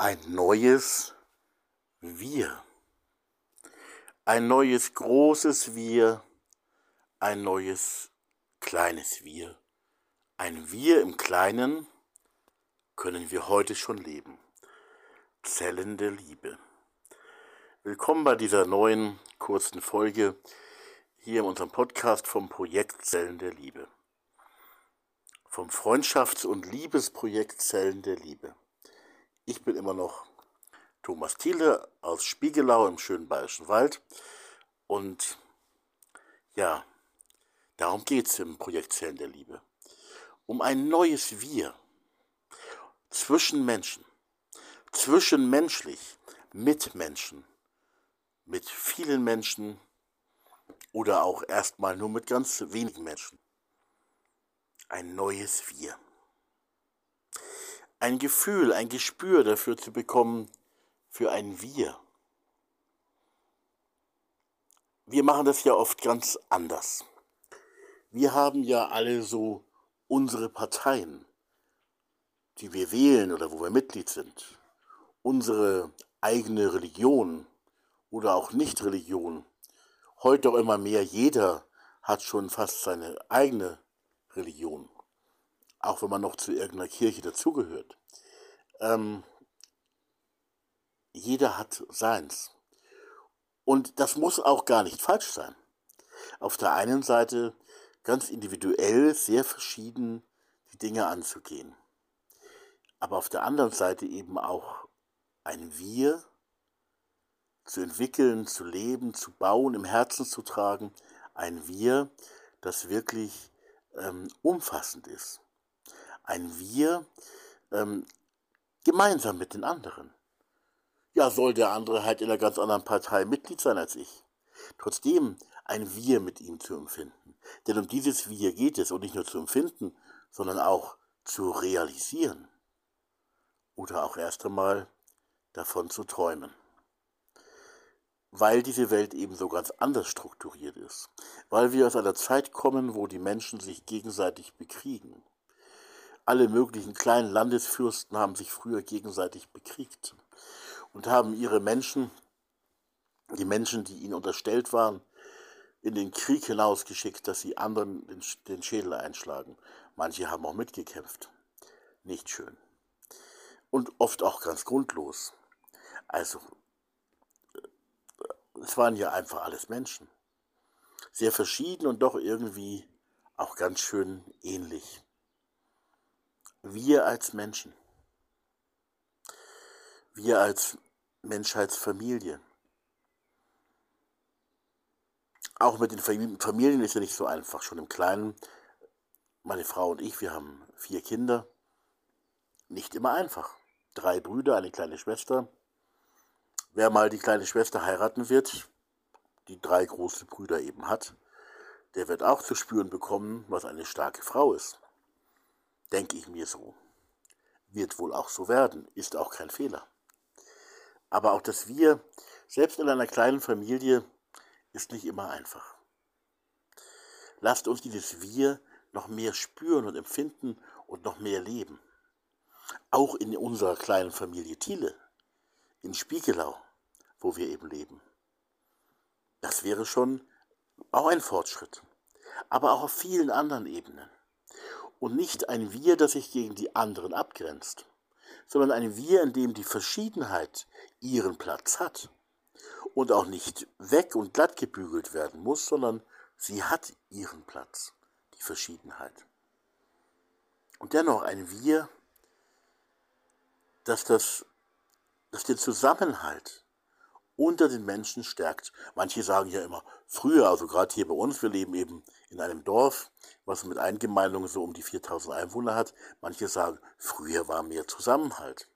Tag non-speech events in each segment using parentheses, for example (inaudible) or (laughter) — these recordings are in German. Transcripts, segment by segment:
ein neues Wir. Ein neues großes Wir, ein neues kleines Wir. Ein Wir im Kleinen können wir heute schon leben. Zellen der Liebe. Willkommen bei dieser neuen kurzen Folge hier in unserem Podcast vom Projekt Zellen der Liebe. Vom Freundschafts- und Liebesprojekt Zellen der Liebe. Ich bin immer noch Thomas Thiele aus Spiegelau im schönen Bayerischen Wald. Und ja, darum geht es im Projekt Zellen der Liebe. Um ein neues Wir zwischen Menschen, zwischenmenschlich, mit Menschen, mit vielen Menschen oder auch erstmal nur mit ganz wenigen Menschen. Ein neues Wir ein Gefühl, ein Gespür dafür zu bekommen, für ein Wir. Wir machen das ja oft ganz anders. Wir haben ja alle so unsere Parteien, die wir wählen oder wo wir Mitglied sind. Unsere eigene Religion oder auch Nicht-Religion. Heute auch immer mehr, jeder hat schon fast seine eigene Religion auch wenn man noch zu irgendeiner Kirche dazugehört. Ähm, jeder hat seins. Und das muss auch gar nicht falsch sein. Auf der einen Seite ganz individuell sehr verschieden die Dinge anzugehen. Aber auf der anderen Seite eben auch ein Wir zu entwickeln, zu leben, zu bauen, im Herzen zu tragen. Ein Wir, das wirklich ähm, umfassend ist ein Wir ähm, gemeinsam mit den anderen. Ja, soll der andere halt in einer ganz anderen Partei Mitglied sein als ich. Trotzdem ein Wir mit ihm zu empfinden. Denn um dieses Wir geht es und nicht nur zu empfinden, sondern auch zu realisieren. Oder auch erst einmal davon zu träumen. Weil diese Welt eben so ganz anders strukturiert ist. Weil wir aus einer Zeit kommen, wo die Menschen sich gegenseitig bekriegen alle möglichen kleinen Landesfürsten haben sich früher gegenseitig bekriegt und haben ihre Menschen, die Menschen, die ihnen unterstellt waren, in den Krieg hinausgeschickt, dass sie anderen den, Schädel einschlagen. Manche haben auch mitgekämpft. Nicht schön. Und oft auch ganz grundlos. Also, äh, es waren ja einfach alles Menschen. Sehr verschieden und doch irgendwie auch ganz schön ähnlich wir als Menschen, wir als Menschheitsfamilie. Auch mit den Familien ist ja nicht so einfach. Schon im Kleinen, meine Frau und ich, wir haben vier Kinder. Nicht immer einfach. Drei Brüder, eine kleine Schwester. Wer mal die kleine Schwester heiraten wird, die drei große Brüder eben hat, der wird auch zu spüren bekommen, was eine starke Frau ist denke ich mir so. Wird wohl auch so werden, ist auch kein Fehler. Aber auch das Wir, selbst in einer kleinen Familie, ist nicht immer einfach. Lasst uns dieses Wir noch mehr spüren und empfinden und noch mehr leben. Auch in unserer kleinen Familie Thiele, in Spiegelau, wo wir eben leben. Das wäre schon auch ein Fortschritt, aber auch auf vielen anderen Ebenen und nicht ein Wir, das sich gegen die anderen abgrenzt, sondern ein Wir, in dem die Verschiedenheit ihren Platz hat und auch nicht weg und glatt gebügelt werden muss, sondern sie hat ihren Platz, die Verschiedenheit. Und dennoch ein Wir, dass, das, dass den Zusammenhalt unter den Menschen stärkt. Manche sagen ja immer, früher, also gerade hier bei uns, wir leben eben in einem Dorf, was mit Eingemeindungen so um die 4000 Einwohner hat. Manche sagen, früher war mehr Zusammenhalt.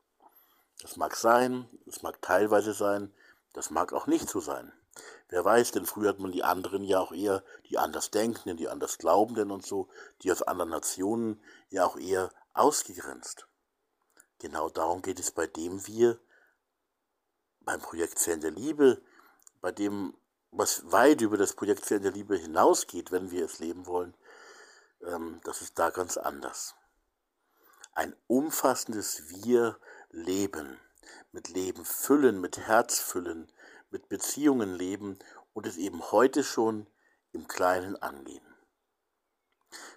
Das mag sein, das mag teilweise sein, das mag auch nicht so sein. Wer weiß, denn früher hat man die anderen ja auch eher, die anders Denkenden, die anders Glaubenden und so, die aus anderen Nationen ja auch eher ausgegrenzt. Genau darum geht es bei dem wir, beim Projekt Zellen der Liebe, bei dem, was weit über das Projekt Zellen der Liebe hinausgeht, wenn wir es leben wollen, ähm, das ist da ganz anders. Ein umfassendes Wir-Leben mit Leben füllen, mit Herz füllen, mit Beziehungen leben und es eben heute schon im Kleinen angehen.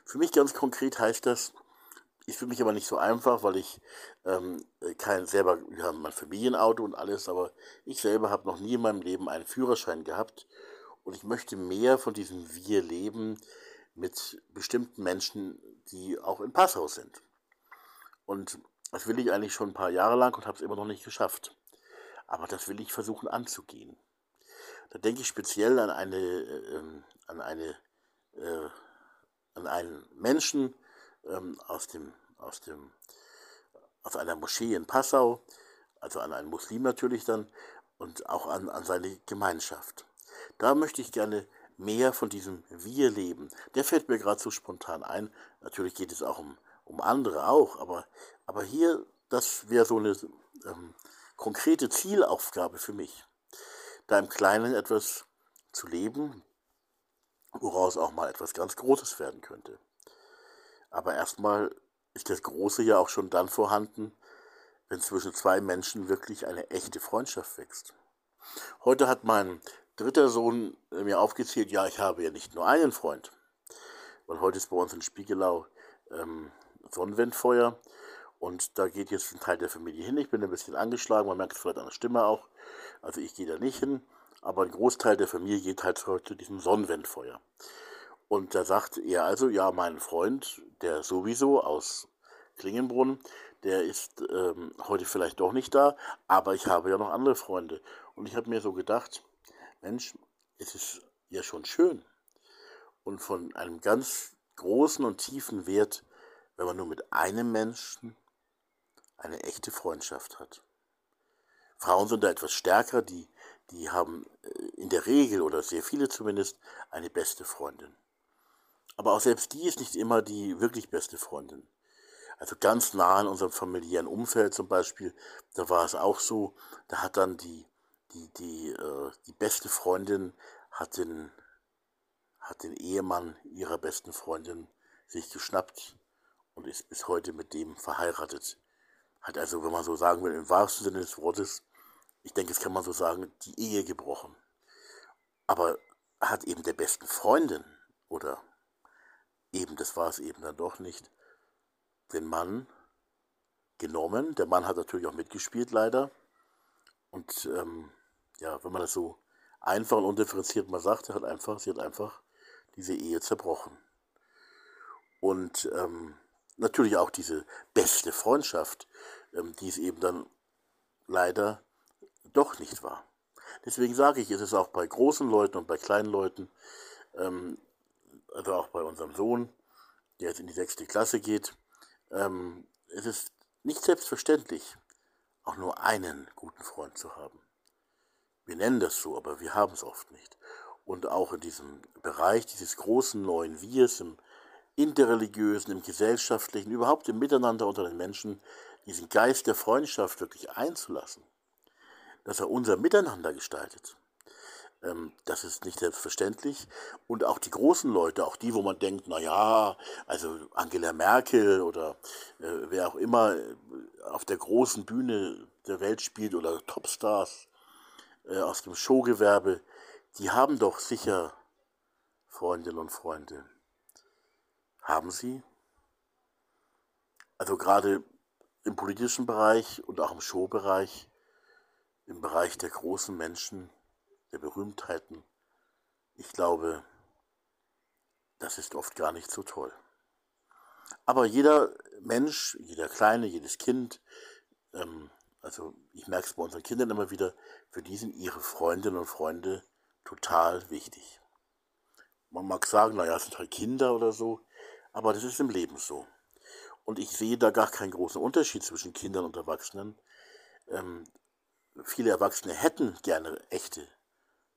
Für mich ganz konkret heißt das, ist für mich aber nicht so einfach, weil ich ähm, kein selber, wir haben mein Familienauto und alles, aber ich selber habe noch nie in meinem Leben einen Führerschein gehabt und ich möchte mehr von diesem Wir-Leben mit bestimmten Menschen, die auch in Passau sind. Und das will ich eigentlich schon ein paar Jahre lang und habe es immer noch nicht geschafft. Aber das will ich versuchen anzugehen. Da denke ich speziell an eine, äh, ähm, an eine, äh, an einen Menschen ähm, aus dem, aus dem, aus einer Moschee in Passau, also an einen Muslim natürlich dann und auch an, an seine Gemeinschaft. Da möchte ich gerne mehr von diesem Wir leben. Der fällt mir gerade so spontan ein. Natürlich geht es auch um, um andere auch, aber, aber hier, das wäre so eine ähm, konkrete Zielaufgabe für mich, da im Kleinen etwas zu leben, woraus auch mal etwas ganz Großes werden könnte. Aber erstmal ist das Große ja auch schon dann vorhanden, wenn zwischen zwei Menschen wirklich eine echte Freundschaft wächst. Heute hat mein dritter Sohn mir aufgezählt, ja, ich habe ja nicht nur einen Freund. Weil heute ist bei uns in Spiegelau ähm, Sonnenwendfeuer und da geht jetzt ein Teil der Familie hin. Ich bin ein bisschen angeschlagen, man merkt es vielleicht an der Stimme auch. Also ich gehe da nicht hin, aber ein Großteil der Familie geht halt heute zu diesem Sonnenwendfeuer. Und da sagt er also, ja, mein Freund, der sowieso aus Klingenbrunn, der ist ähm, heute vielleicht doch nicht da, aber ich habe ja noch andere Freunde. Und ich habe mir so gedacht, Mensch, es ist ja schon schön und von einem ganz großen und tiefen Wert, wenn man nur mit einem Menschen eine echte Freundschaft hat. Frauen sind da etwas stärker, die, die haben äh, in der Regel oder sehr viele zumindest eine beste Freundin. Aber auch selbst die ist nicht immer die wirklich beste Freundin. Also ganz nah in unserem familiären Umfeld zum Beispiel, da war es auch so, da hat dann die die, die, äh, die beste Freundin hat den, hat den Ehemann ihrer besten Freundin sich geschnappt und ist bis heute mit dem verheiratet. Hat also, wenn man so sagen will, im wahrsten Sinne des Wortes, ich denke, es kann man so sagen, die Ehe gebrochen. Aber hat eben der besten Freundin oder eben, das war es eben dann doch nicht, den Mann genommen. Der Mann hat natürlich auch mitgespielt, leider. Und ähm, ja, wenn man das so einfach und undifferenziert mal sagt, hat einfach, sie hat einfach diese Ehe zerbrochen. Und ähm, natürlich auch diese beste Freundschaft, ähm, die es eben dann leider doch nicht war. Deswegen sage ich, es ist auch bei großen Leuten und bei kleinen Leuten, ähm, also auch bei unserem Sohn, der jetzt in die sechste Klasse geht, ähm, es ist nicht selbstverständlich, auch nur einen guten Freund zu haben. Wir nennen das so, aber wir haben es oft nicht. Und auch in diesem Bereich dieses großen neuen Wirs, im interreligiösen, im gesellschaftlichen, überhaupt im Miteinander unter den Menschen, diesen Geist der Freundschaft wirklich einzulassen, dass er unser Miteinander gestaltet. Ähm, das ist nicht selbstverständlich. Und auch die großen Leute, auch die, wo man denkt, na ja, also Angela Merkel oder äh, wer auch immer äh, auf der großen Bühne der Welt spielt oder Topstars, äh, aus dem Showgewerbe, die haben doch sicher Freundinnen und Freunde. Haben sie? Also gerade im politischen Bereich und auch im Showbereich, im Bereich der großen Menschen, der Berühmtheiten, ich glaube, das ist oft gar nicht so toll. Aber jeder Mensch, jeder Kleine, jedes Kind, ähm, also ich merke es bei unseren Kindern immer wieder, für die sind ihre Freundinnen und Freunde total wichtig. Man mag sagen, naja, es sind halt Kinder oder so, aber das ist im Leben so. Und ich sehe da gar keinen großen Unterschied zwischen Kindern und Erwachsenen. Ähm, viele Erwachsene hätten gerne echte,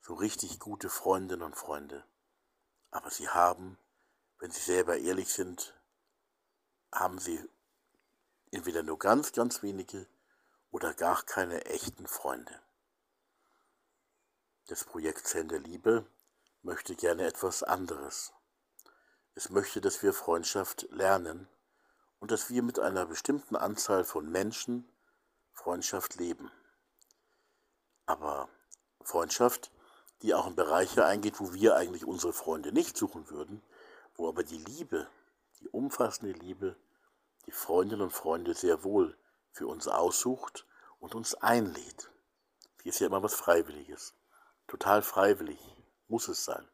so richtig gute Freundinnen und Freunde. Aber sie haben, wenn sie selber ehrlich sind, haben sie entweder nur ganz, ganz wenige oder gar keine echten Freunde. Das Projekt Zellen der Liebe möchte gerne etwas anderes. Es möchte, dass wir Freundschaft lernen und dass wir mit einer bestimmten Anzahl von Menschen Freundschaft leben. aber Freundschaft, die auch in Bereiche eingeht, wo wir eigentlich unsere Freunde nicht suchen würden, wo aber die Liebe, die umfassende Liebe, die Freundinnen und Freunde sehr wohl für uns aussucht und uns einlädt. Hier ist ja immer was Freiwilliges. Total freiwillig muss es sein.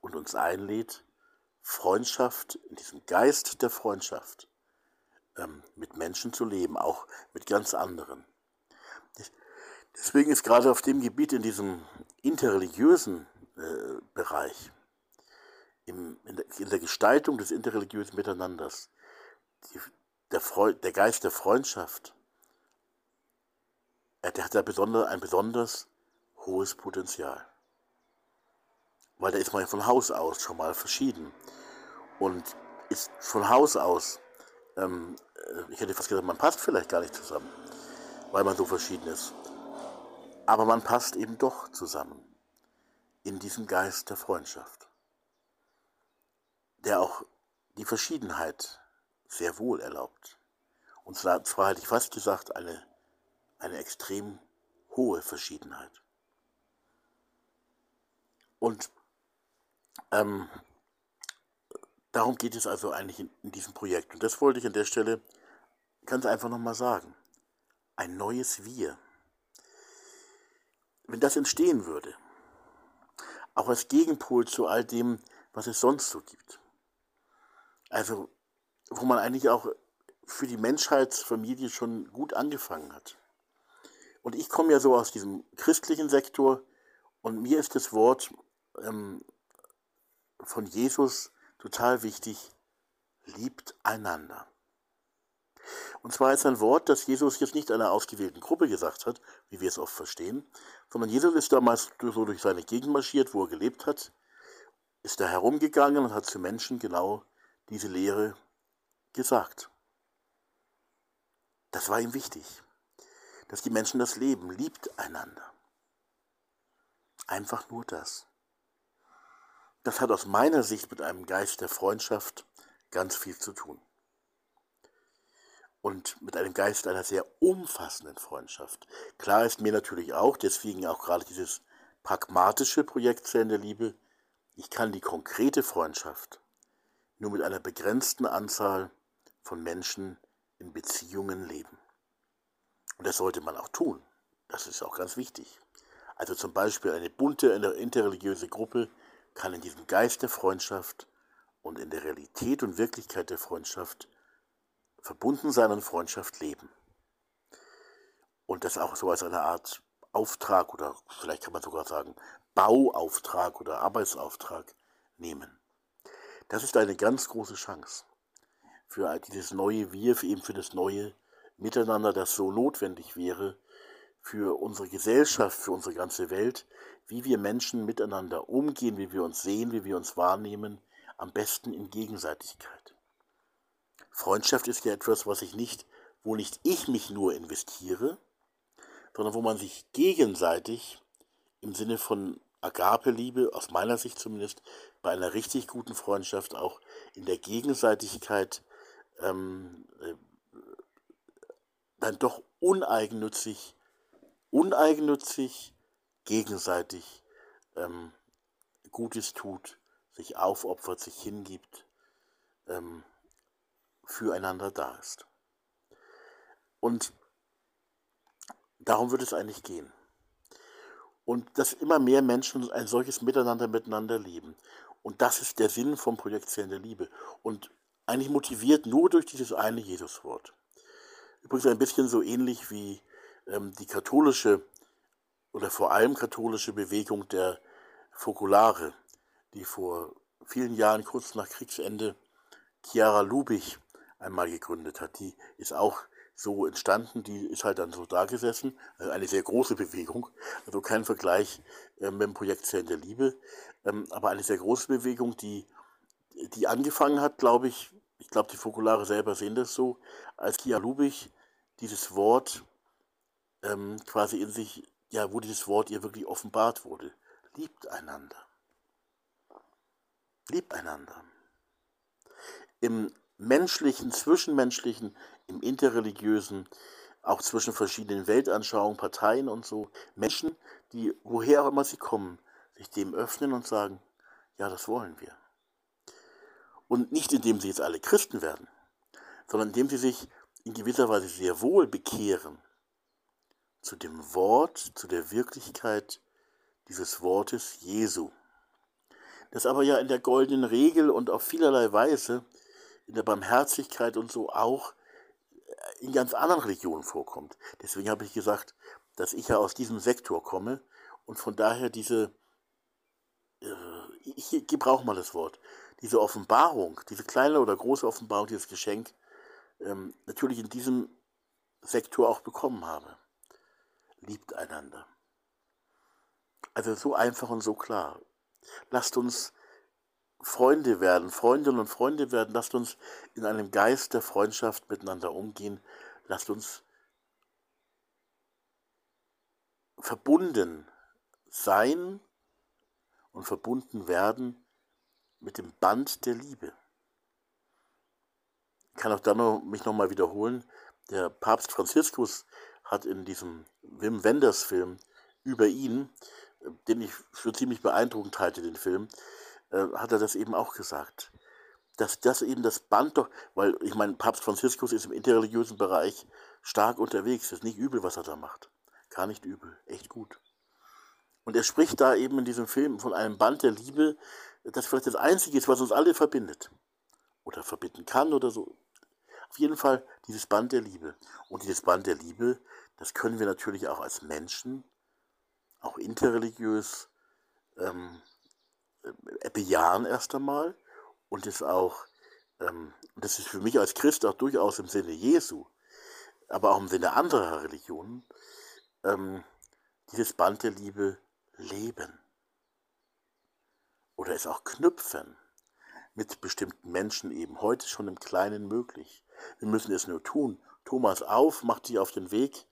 Und uns einlädt, Freundschaft, in diesem Geist der Freundschaft, ähm, mit Menschen zu leben, auch mit ganz anderen. Deswegen ist gerade auf dem Gebiet, in diesem interreligiösen äh, Bereich, im, in, der, in, der, Gestaltung des interreligiösen Miteinanders, die, der, Freund, der, Geist der Freundschaft, äh, der hat da besonder, ein besonders hohes Potenzial. Weil da ist man von Haus aus schon mal verschieden und ist von Haus aus, ähm, äh, ich hätte fast gesagt, man passt vielleicht gar nicht zusammen, weil man so verschieden ist. Aber man passt eben doch zusammen in diesem Geist der Freundschaft, der auch die Verschiedenheit sehr wohl erlaubt. Und zwar, zwar hätte ich fast gesagt, eine, eine extrem hohe Verschiedenheit. Und ähm, darum geht es also eigentlich in, in diesem Projekt. Und das wollte ich an der Stelle ganz einfach nochmal sagen. Ein neues Wir. Wenn das entstehen würde, auch als Gegenpol zu all dem, was es sonst so gibt. Also, wo man eigentlich auch für die Menschheitsfamilie schon gut angefangen hat. Und ich komme ja so aus diesem christlichen Sektor und mir ist das Wort ähm, von Jesus total wichtig, liebt einander. Und zwar ist ein Wort, das Jesus jetzt nicht einer ausgewählten Gruppe gesagt hat, wie wir es oft verstehen, sondern Jesus ist damals so durch seine Gegend marschiert, wo er gelebt hat, ist da herumgegangen und hat zu Menschen genau diese Lehre gesagt. Das war ihm wichtig, dass die Menschen das leben, liebt einander. Einfach nur das. Das hat aus meiner Sicht mit einem Geist der Freundschaft ganz viel zu tun und mit einem Geist einer sehr umfassenden Freundschaft. Klar ist mir natürlich auch, deswegen auch gerade dieses pragmatische Projekt Zellen der Liebe, ich kann die konkrete Freundschaft nur mit einer begrenzten Anzahl von Menschen in Beziehungen leben. Und das sollte man auch tun. Das ist auch ganz wichtig. Also zum Beispiel eine bunte interreligiöse Gruppe kann in diesem Geist der Freundschaft und in der Realität und Wirklichkeit der Freundschaft verbunden sein und Freundschaft leben. Und das auch so als eine Art Auftrag oder vielleicht kann man sogar sagen Bauauftrag oder Arbeitsauftrag nehmen. Das ist eine ganz große Chance für dieses neue Wir, für eben für das neue Miteinander, das so notwendig wäre für unsere Gesellschaft, für unsere ganze Welt, wie wir Menschen miteinander umgehen, wie wir uns sehen, wie wir uns wahrnehmen, am besten in Gegenseitigkeit. Freundschaft ist ja etwas, was ich nicht, wo nicht ich mich nur investiere, sondern wo man sich gegenseitig im Sinne von Agape-Liebe, aus meiner Sicht zumindest, bei einer richtig guten Freundschaft auch in der Gegenseitigkeit ähm, äh, dann doch uneigennützig, uneigennützig gegenseitig ähm, Gutes tut, sich aufopfert, sich hingibt. Ähm, füreinander da ist. Und darum wird es eigentlich gehen. Und dass immer mehr Menschen ein solches Miteinander miteinander leben. Und das ist der Sinn vom Projekt Zellen der Liebe. Und eigentlich motiviert nur durch dieses eine Jesuswort. Übrigens ein bisschen so ähnlich wie ähm, die katholische oder vor allem katholische Bewegung der Fokulare, die vor vielen Jahren, kurz nach Kriegsende, Chiara Lubich einmal gegründet hat. Die ist auch so entstanden, die ist halt dann so da gesessen, also eine sehr große Bewegung, also kein Vergleich äh, mit dem Projekt Zellen der Liebe, ähm, aber eine sehr große Bewegung, die, die angefangen hat, glaube ich, ich glaube, die Fokulare selber sehen das so, als Kia Lubich dieses Wort ähm, quasi in sich, ja, wo dieses Wort ihr wirklich offenbart wurde. Liebt einander. Liebt einander. Im menschlichen, zwischenmenschlichen, im interreligiösen, auch zwischen verschiedenen Weltanschauungen, Parteien und so. Menschen, die, woher auch immer sie kommen, sich dem öffnen und sagen, ja, das wollen wir. Und nicht indem sie jetzt alle Christen werden, sondern indem sie sich in gewisser Weise sehr wohl bekehren zu dem Wort, zu der Wirklichkeit dieses Wortes Jesu. Das aber ja in der goldenen Regel und auf vielerlei Weise, in der Barmherzigkeit und so auch äh, in ganz anderen Religionen vorkommt. Deswegen habe ich gesagt, dass ich ja aus diesem Sektor komme und von daher diese, äh, ich gebrauche mal das Wort, diese Offenbarung, diese kleine oder große Offenbarung, dieses Geschenk, ähm, natürlich in diesem Sektor auch bekommen habe. Liebt einander. Also so einfach und so klar. Lasst uns Freunde werden, Freundinnen und Freunde werden. Lasst uns in einem Geist der Freundschaft miteinander umgehen. Lasst uns verbunden sein und verbunden werden mit dem Band der Liebe. Ich kann auch da noch, mich nochmal wiederholen. Der Papst Franziskus hat in diesem Wim Wenders Film über ihn, den ich für ziemlich beeindruckend halte, den Film, äh, hat er das eben auch gesagt. Dass das eben das Band doch, weil ich meine, Papst Franziskus ist im interreligiösen Bereich stark unterwegs. Ist nicht übel, was er da macht. Gar nicht übel, echt gut. Und er spricht da eben in diesem Film von einem Band der Liebe, das vielleicht das Einzige ist, was uns alle verbindet. Oder verbinden kann oder so. Auf jeden Fall dieses Band der Liebe. Und dieses Band der Liebe, das können wir natürlich auch als Menschen, auch interreligiös, ähm, äh, bejahen erst einmal. Und es auch, ähm, das ist für mich als Christ auch durchaus im Sinne Jesu, aber auch im Sinne anderer Religionen, ähm, dieses Band der Liebe leben. Oder es auch knüpfen mit bestimmten Menschen eben heute schon im Kleinen möglich. Wir müssen es nur tun. Thomas auf, mach dich auf den Weg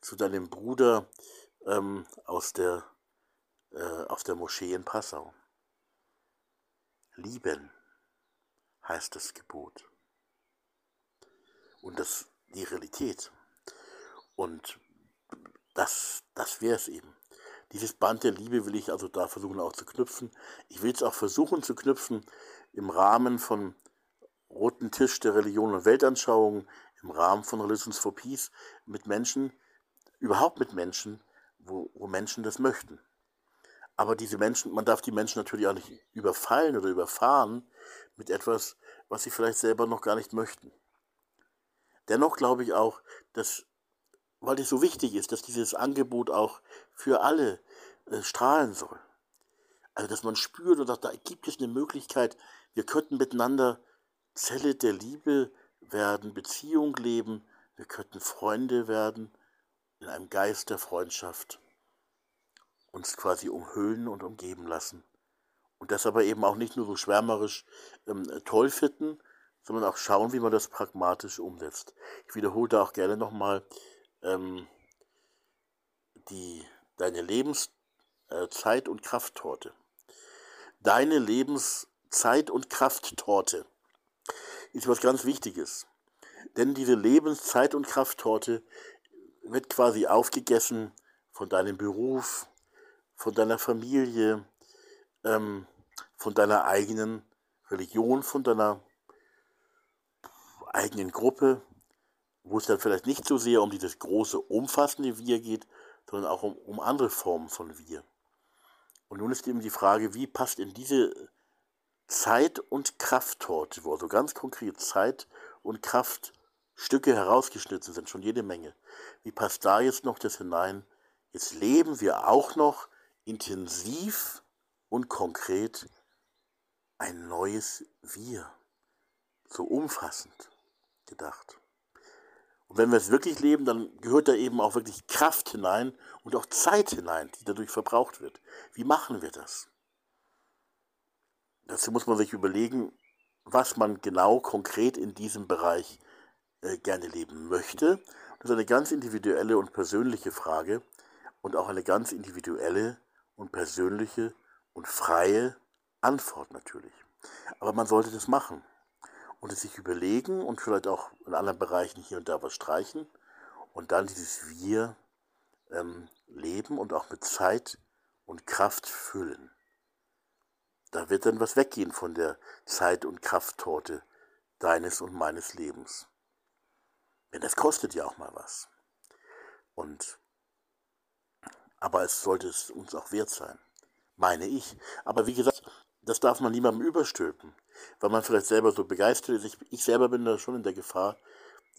zu deinem Bruder ähm, aus, der, äh, aus der Moschee in Passau. Lieben heißt das Gebot. Und das die Realität. Und das, das wäre es eben. Dieses Band der Liebe will ich also da versuchen auch zu knüpfen. Ich will es auch versuchen zu knüpfen im Rahmen von Roten Tisch der Religion und Weltanschauung, im Rahmen von Religions for Peace mit Menschen, überhaupt mit Menschen, wo, wo Menschen das möchten. Aber diese Menschen, man darf die Menschen natürlich auch nicht überfallen oder überfahren mit etwas, was sie vielleicht selber noch gar nicht möchten. Dennoch glaube ich auch, dass weil es so wichtig ist, dass dieses Angebot auch für alle äh, strahlen soll. Also, dass man spürt und sagt, da gibt es eine Möglichkeit, wir könnten miteinander Zelle der Liebe werden, Beziehung leben, wir könnten Freunde werden, in einem Geist der Freundschaft uns quasi umhüllen und umgeben lassen. Und das aber eben auch nicht nur so schwärmerisch ähm, toll finden, sondern auch schauen, wie man das pragmatisch umsetzt. Ich wiederhole da auch gerne nochmal ähm, die, deine Lebenszeit- äh, und Krafttorte. Deine Lebenszeit- und Krafttorte ist was ganz Wichtiges. Denn diese Lebenszeit- und Krafttorte wird quasi aufgegessen von deinem Beruf, von deiner Familie, ähm, von deiner eigenen Religion, von deiner eigenen Gruppe, wo es dann vielleicht nicht so sehr um dieses große, umfassende Wir geht, sondern auch um, um andere Formen von Wir. Und nun ist eben die Frage, wie passt in diese Zeit- und Krafttorte, wo also ganz konkret Zeit und Kraftstücke herausgeschnitten sind, schon jede Menge. Wie passt da jetzt noch das hinein? Jetzt leben wir auch noch intensiv und konkret ein neues Wir. So umfassend gedacht. Und wenn wir es wirklich leben, dann gehört da eben auch wirklich Kraft hinein und auch Zeit hinein, die dadurch verbraucht wird. Wie machen wir das? Dazu muss man sich überlegen, was man genau konkret in diesem Bereich äh, gerne leben möchte. Das ist eine ganz individuelle und persönliche Frage und auch eine ganz individuelle und persönliche und freie Antwort natürlich. Aber man sollte das machen und es sich überlegen und vielleicht auch in anderen Bereichen hier und da was streichen und dann dieses Wir ähm, leben und auch mit Zeit und Kraft füllen. Da wird dann was weggehen von der Zeit- und Krafttorte deines und meines Lebens. Denn das kostet ja auch mal was. Und aber es sollte es uns auch wert sein, meine ich. Aber wie gesagt, das darf man niemandem überstülpen, weil man vielleicht selber so begeistert ist. Ich, ich selber bin da schon in der Gefahr,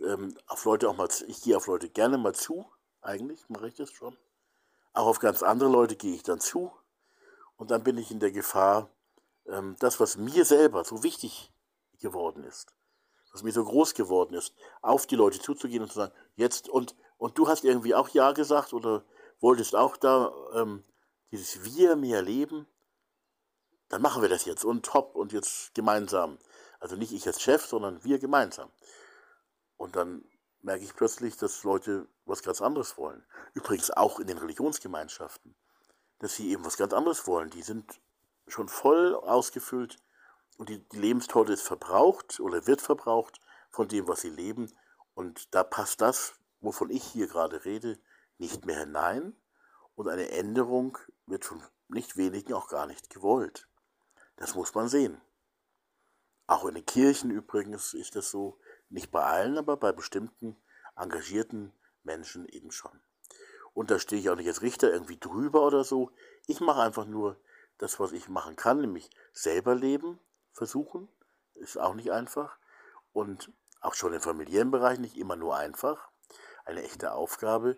ähm, auf Leute auch mal, ich gehe auf Leute gerne mal zu, eigentlich mache ich das schon. Auch auf ganz andere Leute gehe ich dann zu und dann bin ich in der Gefahr, ähm, das, was mir selber so wichtig geworden ist, was mir so groß geworden ist, auf die Leute zuzugehen und zu sagen, jetzt und, und du hast irgendwie auch Ja gesagt oder wolltest auch da ähm, dieses Wir mehr leben, dann machen wir das jetzt und top und jetzt gemeinsam. Also nicht ich als Chef, sondern wir gemeinsam. Und dann merke ich plötzlich, dass Leute was ganz anderes wollen. Übrigens auch in den Religionsgemeinschaften, dass sie eben was ganz anderes wollen. Die sind schon voll ausgefüllt und die, die Lebenstorte ist verbraucht oder wird verbraucht von dem, was sie leben. Und da passt das, wovon ich hier gerade rede, nicht mehr hinein. Und eine Änderung wird von nicht wenigen auch gar nicht gewollt. Das muss man sehen. Auch in den Kirchen übrigens ist das so, nicht bei allen, aber bei bestimmten engagierten Menschen eben schon. Und da stehe ich auch nicht als Richter irgendwie drüber oder so. Ich mache einfach nur das, was ich machen kann, nämlich selber leben, versuchen. Ist auch nicht einfach. Und auch schon im familiären Bereich nicht immer nur einfach. Eine echte Aufgabe.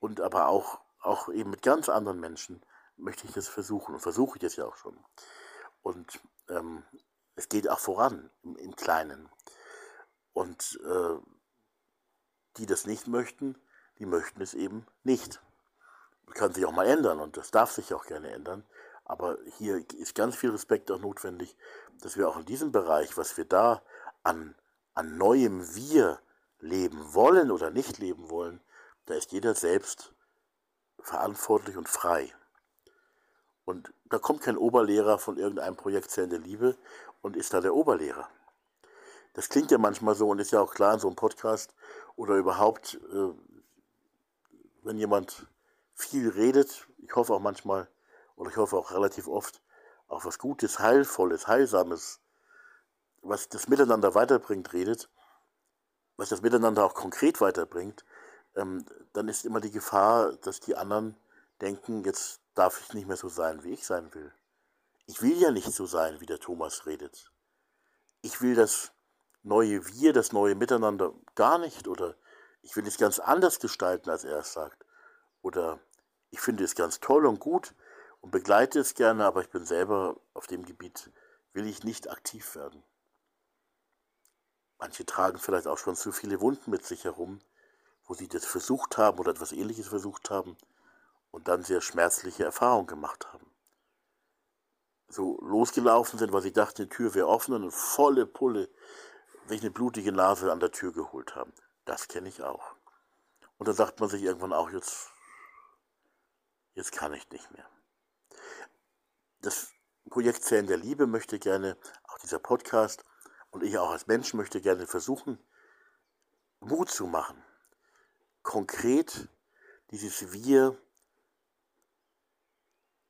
Und aber auch, auch eben mit ganz anderen Menschen möchte ich das versuchen. Und versuche ich das ja auch schon. Und ähm, es geht auch voran im, im Kleinen. Und äh, die das nicht möchten, die möchten es eben nicht. Kann sich auch mal ändern und das darf sich auch gerne ändern. Aber hier ist ganz viel Respekt auch notwendig, dass wir auch in diesem Bereich, was wir da an, an neuem Wir leben wollen oder nicht leben wollen, da ist jeder selbst verantwortlich und frei. Und da kommt kein Oberlehrer von irgendeinem Projekt Zellende Liebe und ist da der Oberlehrer. Das klingt ja manchmal so und ist ja auch klar in so einem Podcast oder überhaupt, äh, wenn jemand viel redet, ich hoffe auch manchmal, oder ich hoffe auch relativ oft, auch was Gutes, Heilvolles, Heilsames, was das Miteinander weiterbringt, redet, was das Miteinander auch konkret weiterbringt, ähm, dann ist immer die Gefahr, dass die anderen denken, jetzt darf ich nicht mehr so sein, wie ich sein will. Ich will ja nicht so sein, wie der Thomas redet. Ich will das neue Wir, das neue Miteinander gar nicht oder ich will es ganz anders gestalten, als er es sagt. Oder ich finde es ganz toll und gut und begleite es gerne, aber ich bin selber auf dem Gebiet, will ich nicht aktiv werden. Manche tragen vielleicht auch schon zu viele Wunden mit sich herum, wo sie das versucht haben oder etwas Ähnliches versucht haben und dann sehr schmerzliche Erfahrungen gemacht haben. So losgelaufen sind, weil sie dachten, die Tür wäre offen und volle Pulle sich eine blutige Nase an der Tür geholt haben. Das kenne ich auch. Und dann sagt man sich irgendwann auch, jetzt, jetzt kann ich nicht mehr. Das Projekt Zellen der Liebe möchte gerne, auch dieser Podcast und ich auch als Mensch möchte gerne versuchen, Mut zu machen. Konkret dieses Wir,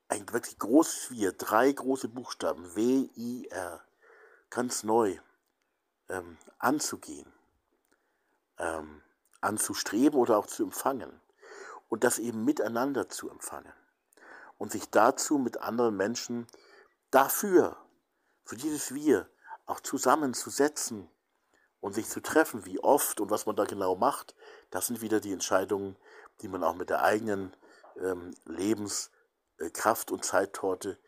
ein wirklich großes Wir, drei große Buchstaben, W-I-R, ganz neu ähm, anzugehen, ähm, anzustreben oder auch zu empfangen. Und das eben miteinander zu empfangen. Und sich dazu mit anderen Menschen dafür, für dieses Wir, auch zusammenzusetzen und sich zu treffen, wie oft und was man da genau macht, das sind wieder die Entscheidungen, die man auch mit der eigenen ähm, Lebenskraft und Zeittorte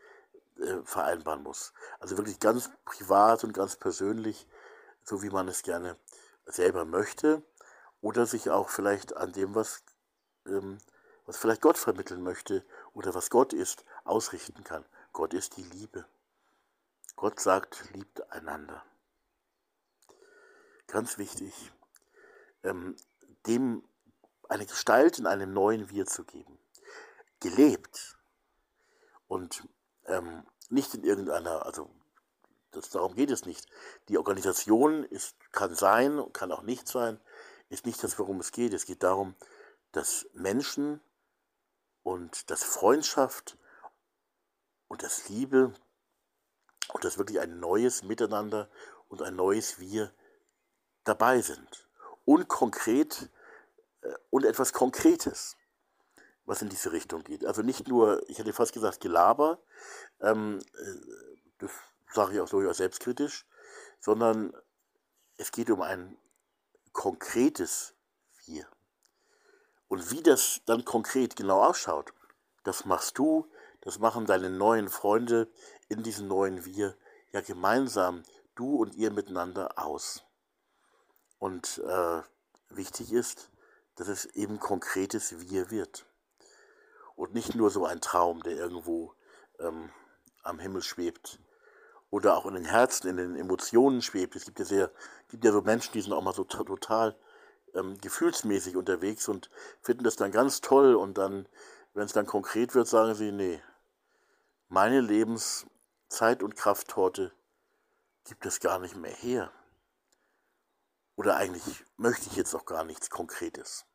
äh, vereinbaren muss. Also wirklich ganz privat und ganz persönlich so wie man es gerne selber möchte, oder sich auch vielleicht an dem, was, ähm, was vielleicht Gott vermitteln möchte oder was Gott ist, ausrichten kann. Gott ist die Liebe. Gott sagt, liebt einander. Ganz wichtig, ähm, dem eine Gestalt in einem neuen Wir zu geben. Gelebt. Und ähm, nicht in irgendeiner, also das, darum geht es nicht. Die Organisation ist, kann sein, kann auch nicht sein, ist nicht das, worum es geht. Es geht darum, dass Menschen und dass Freundschaft und das Liebe und dass wirklich ein neues Miteinander und ein neues Wir dabei sind. Und konkret äh, und etwas Konkretes, was in diese Richtung geht. Also nicht nur, ich hätte fast gesagt, Gelaber, ähm, äh, das sage ich auch durchaus selbstkritisch, sondern es geht um ein konkretes Wir. Und wie das dann konkret genau ausschaut, das machst du, das machen deine neuen Freunde in diesem neuen Wir ja gemeinsam, du und ihr miteinander aus. Und äh, wichtig ist, dass es eben konkretes Wir wird. Und nicht nur so ein Traum, der irgendwo ähm, am Himmel schwebt oder auch in den Herzen, in den Emotionen schwebt. Es gibt ja, sehr, gibt ja so Menschen, die sind auch mal so total ähm, gefühlsmäßig unterwegs und finden das dann ganz toll und dann, wenn es dann konkret wird, sagen sie, nee, meine Lebenszeit und Krafttorte gibt es gar nicht mehr her. Oder eigentlich möchte ich jetzt auch gar nichts Konkretes.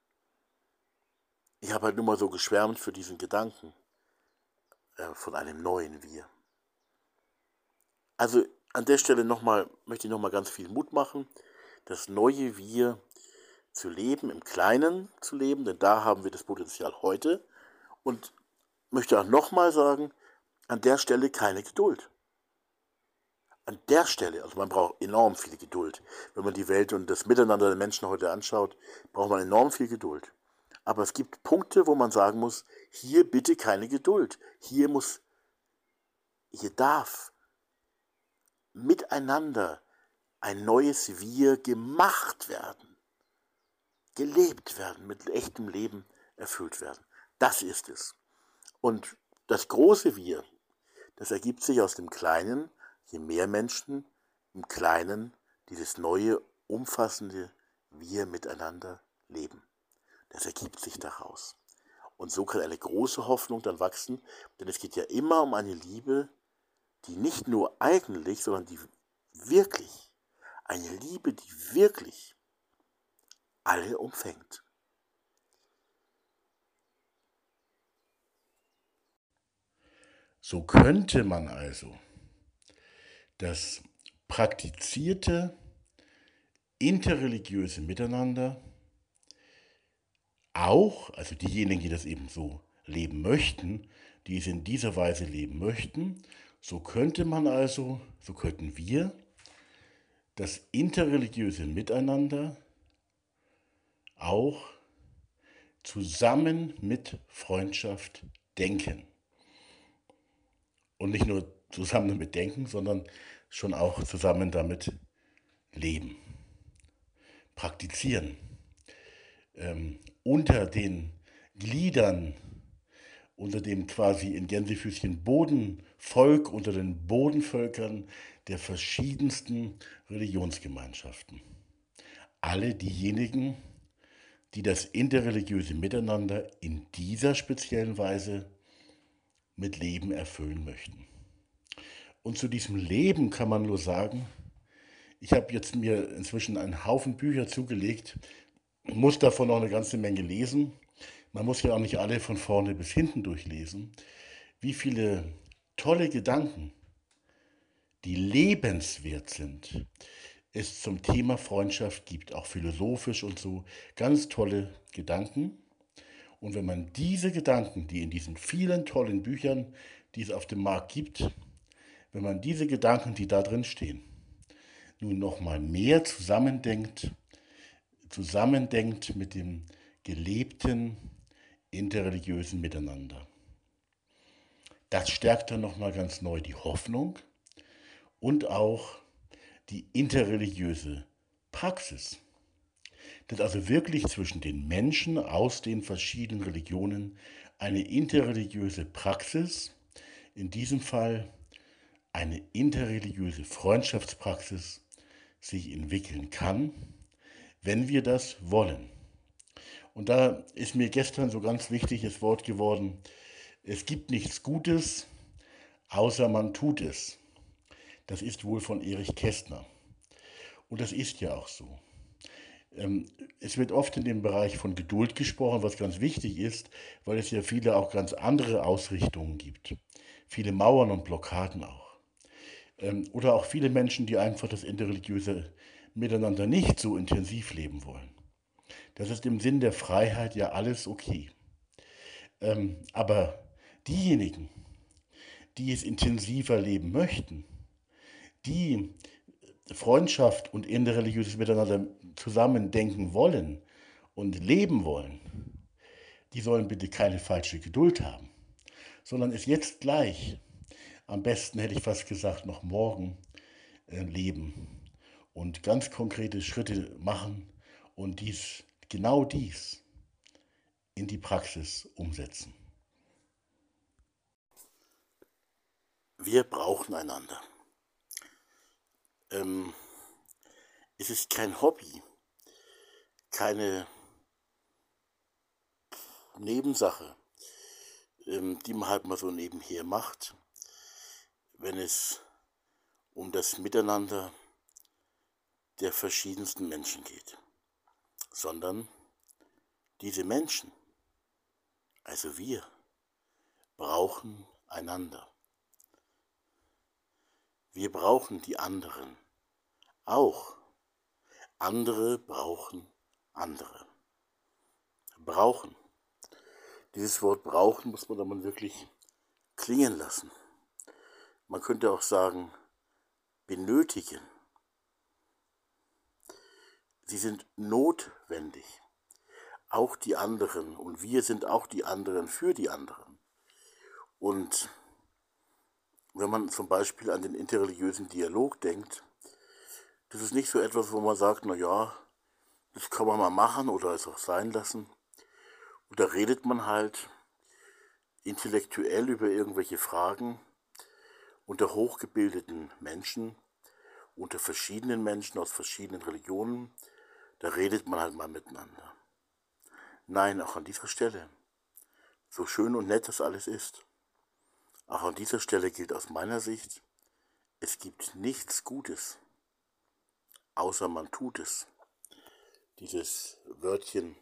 Ich habe halt nur mal so geschwärmt für diesen Gedanken äh, von einem neuen Wir. Also an der Stelle nochmal, möchte ich nochmal ganz viel Mut machen, das neue Wir zu leben, im Kleinen zu leben, denn da haben wir das Potenzial heute. Und möchte auch nochmal sagen, an der Stelle keine Geduld. An der Stelle, also man braucht enorm viel Geduld. Wenn man die Welt und das Miteinander der Menschen heute anschaut, braucht man enorm viel Geduld. Aber es gibt Punkte, wo man sagen muss, hier bitte keine Geduld. Hier muss, hier darf miteinander ein neues Wir gemacht werden gelebt werden, mit echtem Leben erfüllt werden. Das ist es. Und das große Wir, das ergibt sich aus dem Kleinen, je mehr Menschen im Kleinen dieses neue, umfassende Wir miteinander leben. Das ergibt sich daraus. Und so kann eine große Hoffnung dann wachsen, denn es geht ja immer um eine Liebe, die nicht nur eigentlich, sondern die wirklich, eine Liebe, die wirklich alle umfängt. So könnte man also das praktizierte interreligiöse Miteinander auch, also diejenigen, die das eben so leben möchten, die es in dieser Weise leben möchten, so könnte man also, so könnten wir das interreligiöse Miteinander auch zusammen mit Freundschaft denken. Und nicht nur zusammen damit denken, sondern schon auch zusammen damit leben, praktizieren. Ähm, unter den Gliedern, unter dem quasi in Gänsefüßchen Bodenvolk, unter den Bodenvölkern der verschiedensten Religionsgemeinschaften. Alle diejenigen, die das interreligiöse Miteinander in dieser speziellen Weise mit Leben erfüllen möchten. Und zu diesem Leben kann man nur sagen, ich habe jetzt mir inzwischen einen Haufen Bücher zugelegt, muss davon noch eine ganze Menge lesen. Man muss ja auch nicht alle von vorne bis hinten durchlesen. Wie viele tolle Gedanken, die lebenswert sind, es zum Thema Freundschaft gibt, auch philosophisch und so, ganz tolle Gedanken. Und wenn man diese Gedanken, die in diesen vielen tollen Büchern, die es auf dem Markt gibt, wenn man diese Gedanken, die da drin stehen, nun nochmal mehr zusammendenkt, zusammendenkt mit dem gelebten interreligiösen Miteinander. Das stärkt dann nochmal ganz neu die Hoffnung und auch die interreligiöse Praxis. Dass also wirklich zwischen den Menschen aus den verschiedenen Religionen eine interreligiöse Praxis, in diesem Fall eine interreligiöse Freundschaftspraxis, sich entwickeln kann, wenn wir das wollen. Und da ist mir gestern so ganz wichtiges Wort geworden, es gibt nichts Gutes, außer man tut es. Das ist wohl von Erich Kästner. Und das ist ja auch so. Ähm, es wird oft in dem Bereich von Geduld gesprochen, was ganz wichtig ist, weil es ja viele auch ganz andere Ausrichtungen gibt. Viele Mauern und Blockaden auch. Ähm, oder auch viele Menschen, die einfach das interreligiöse Miteinander nicht so intensiv leben wollen. Das ist im Sinn der Freiheit ja alles okay. Ähm, aber diejenigen, die es intensiver leben möchten, die Freundschaft und interreligiöses Miteinander zusammen denken wollen und leben wollen, die sollen bitte keine falsche Geduld haben, sondern es jetzt gleich, am besten hätte ich fast gesagt, noch morgen äh, leben und ganz konkrete Schritte machen und dies, genau dies in die Praxis umsetzen. Wir brauchen einander. Ähm, es ist kein Hobby, keine Nebensache, ähm, die man halt mal so nebenher macht, wenn es um das Miteinander der verschiedensten Menschen geht, sondern diese Menschen, also wir, brauchen einander. Wir brauchen die anderen auch. Andere brauchen andere. Brauchen. Dieses Wort brauchen muss man dann wirklich klingen lassen. Man könnte auch sagen, benötigen. Sie sind notwendig. Auch die anderen. Und wir sind auch die anderen für die anderen. Und wenn man zum Beispiel an den interreligiösen Dialog denkt, das ist nicht so etwas, wo man sagt, na ja, das kann man mal machen oder es auch sein lassen. Und da redet man halt intellektuell über irgendwelche Fragen unter hochgebildeten Menschen, unter verschiedenen Menschen aus verschiedenen Religionen. Da redet man halt mal miteinander. Nein, auch an dieser Stelle, so schön und nett das alles ist, auch an dieser Stelle gilt aus meiner Sicht, es gibt nichts Gutes außer man tut es. Dieses Wörtchen,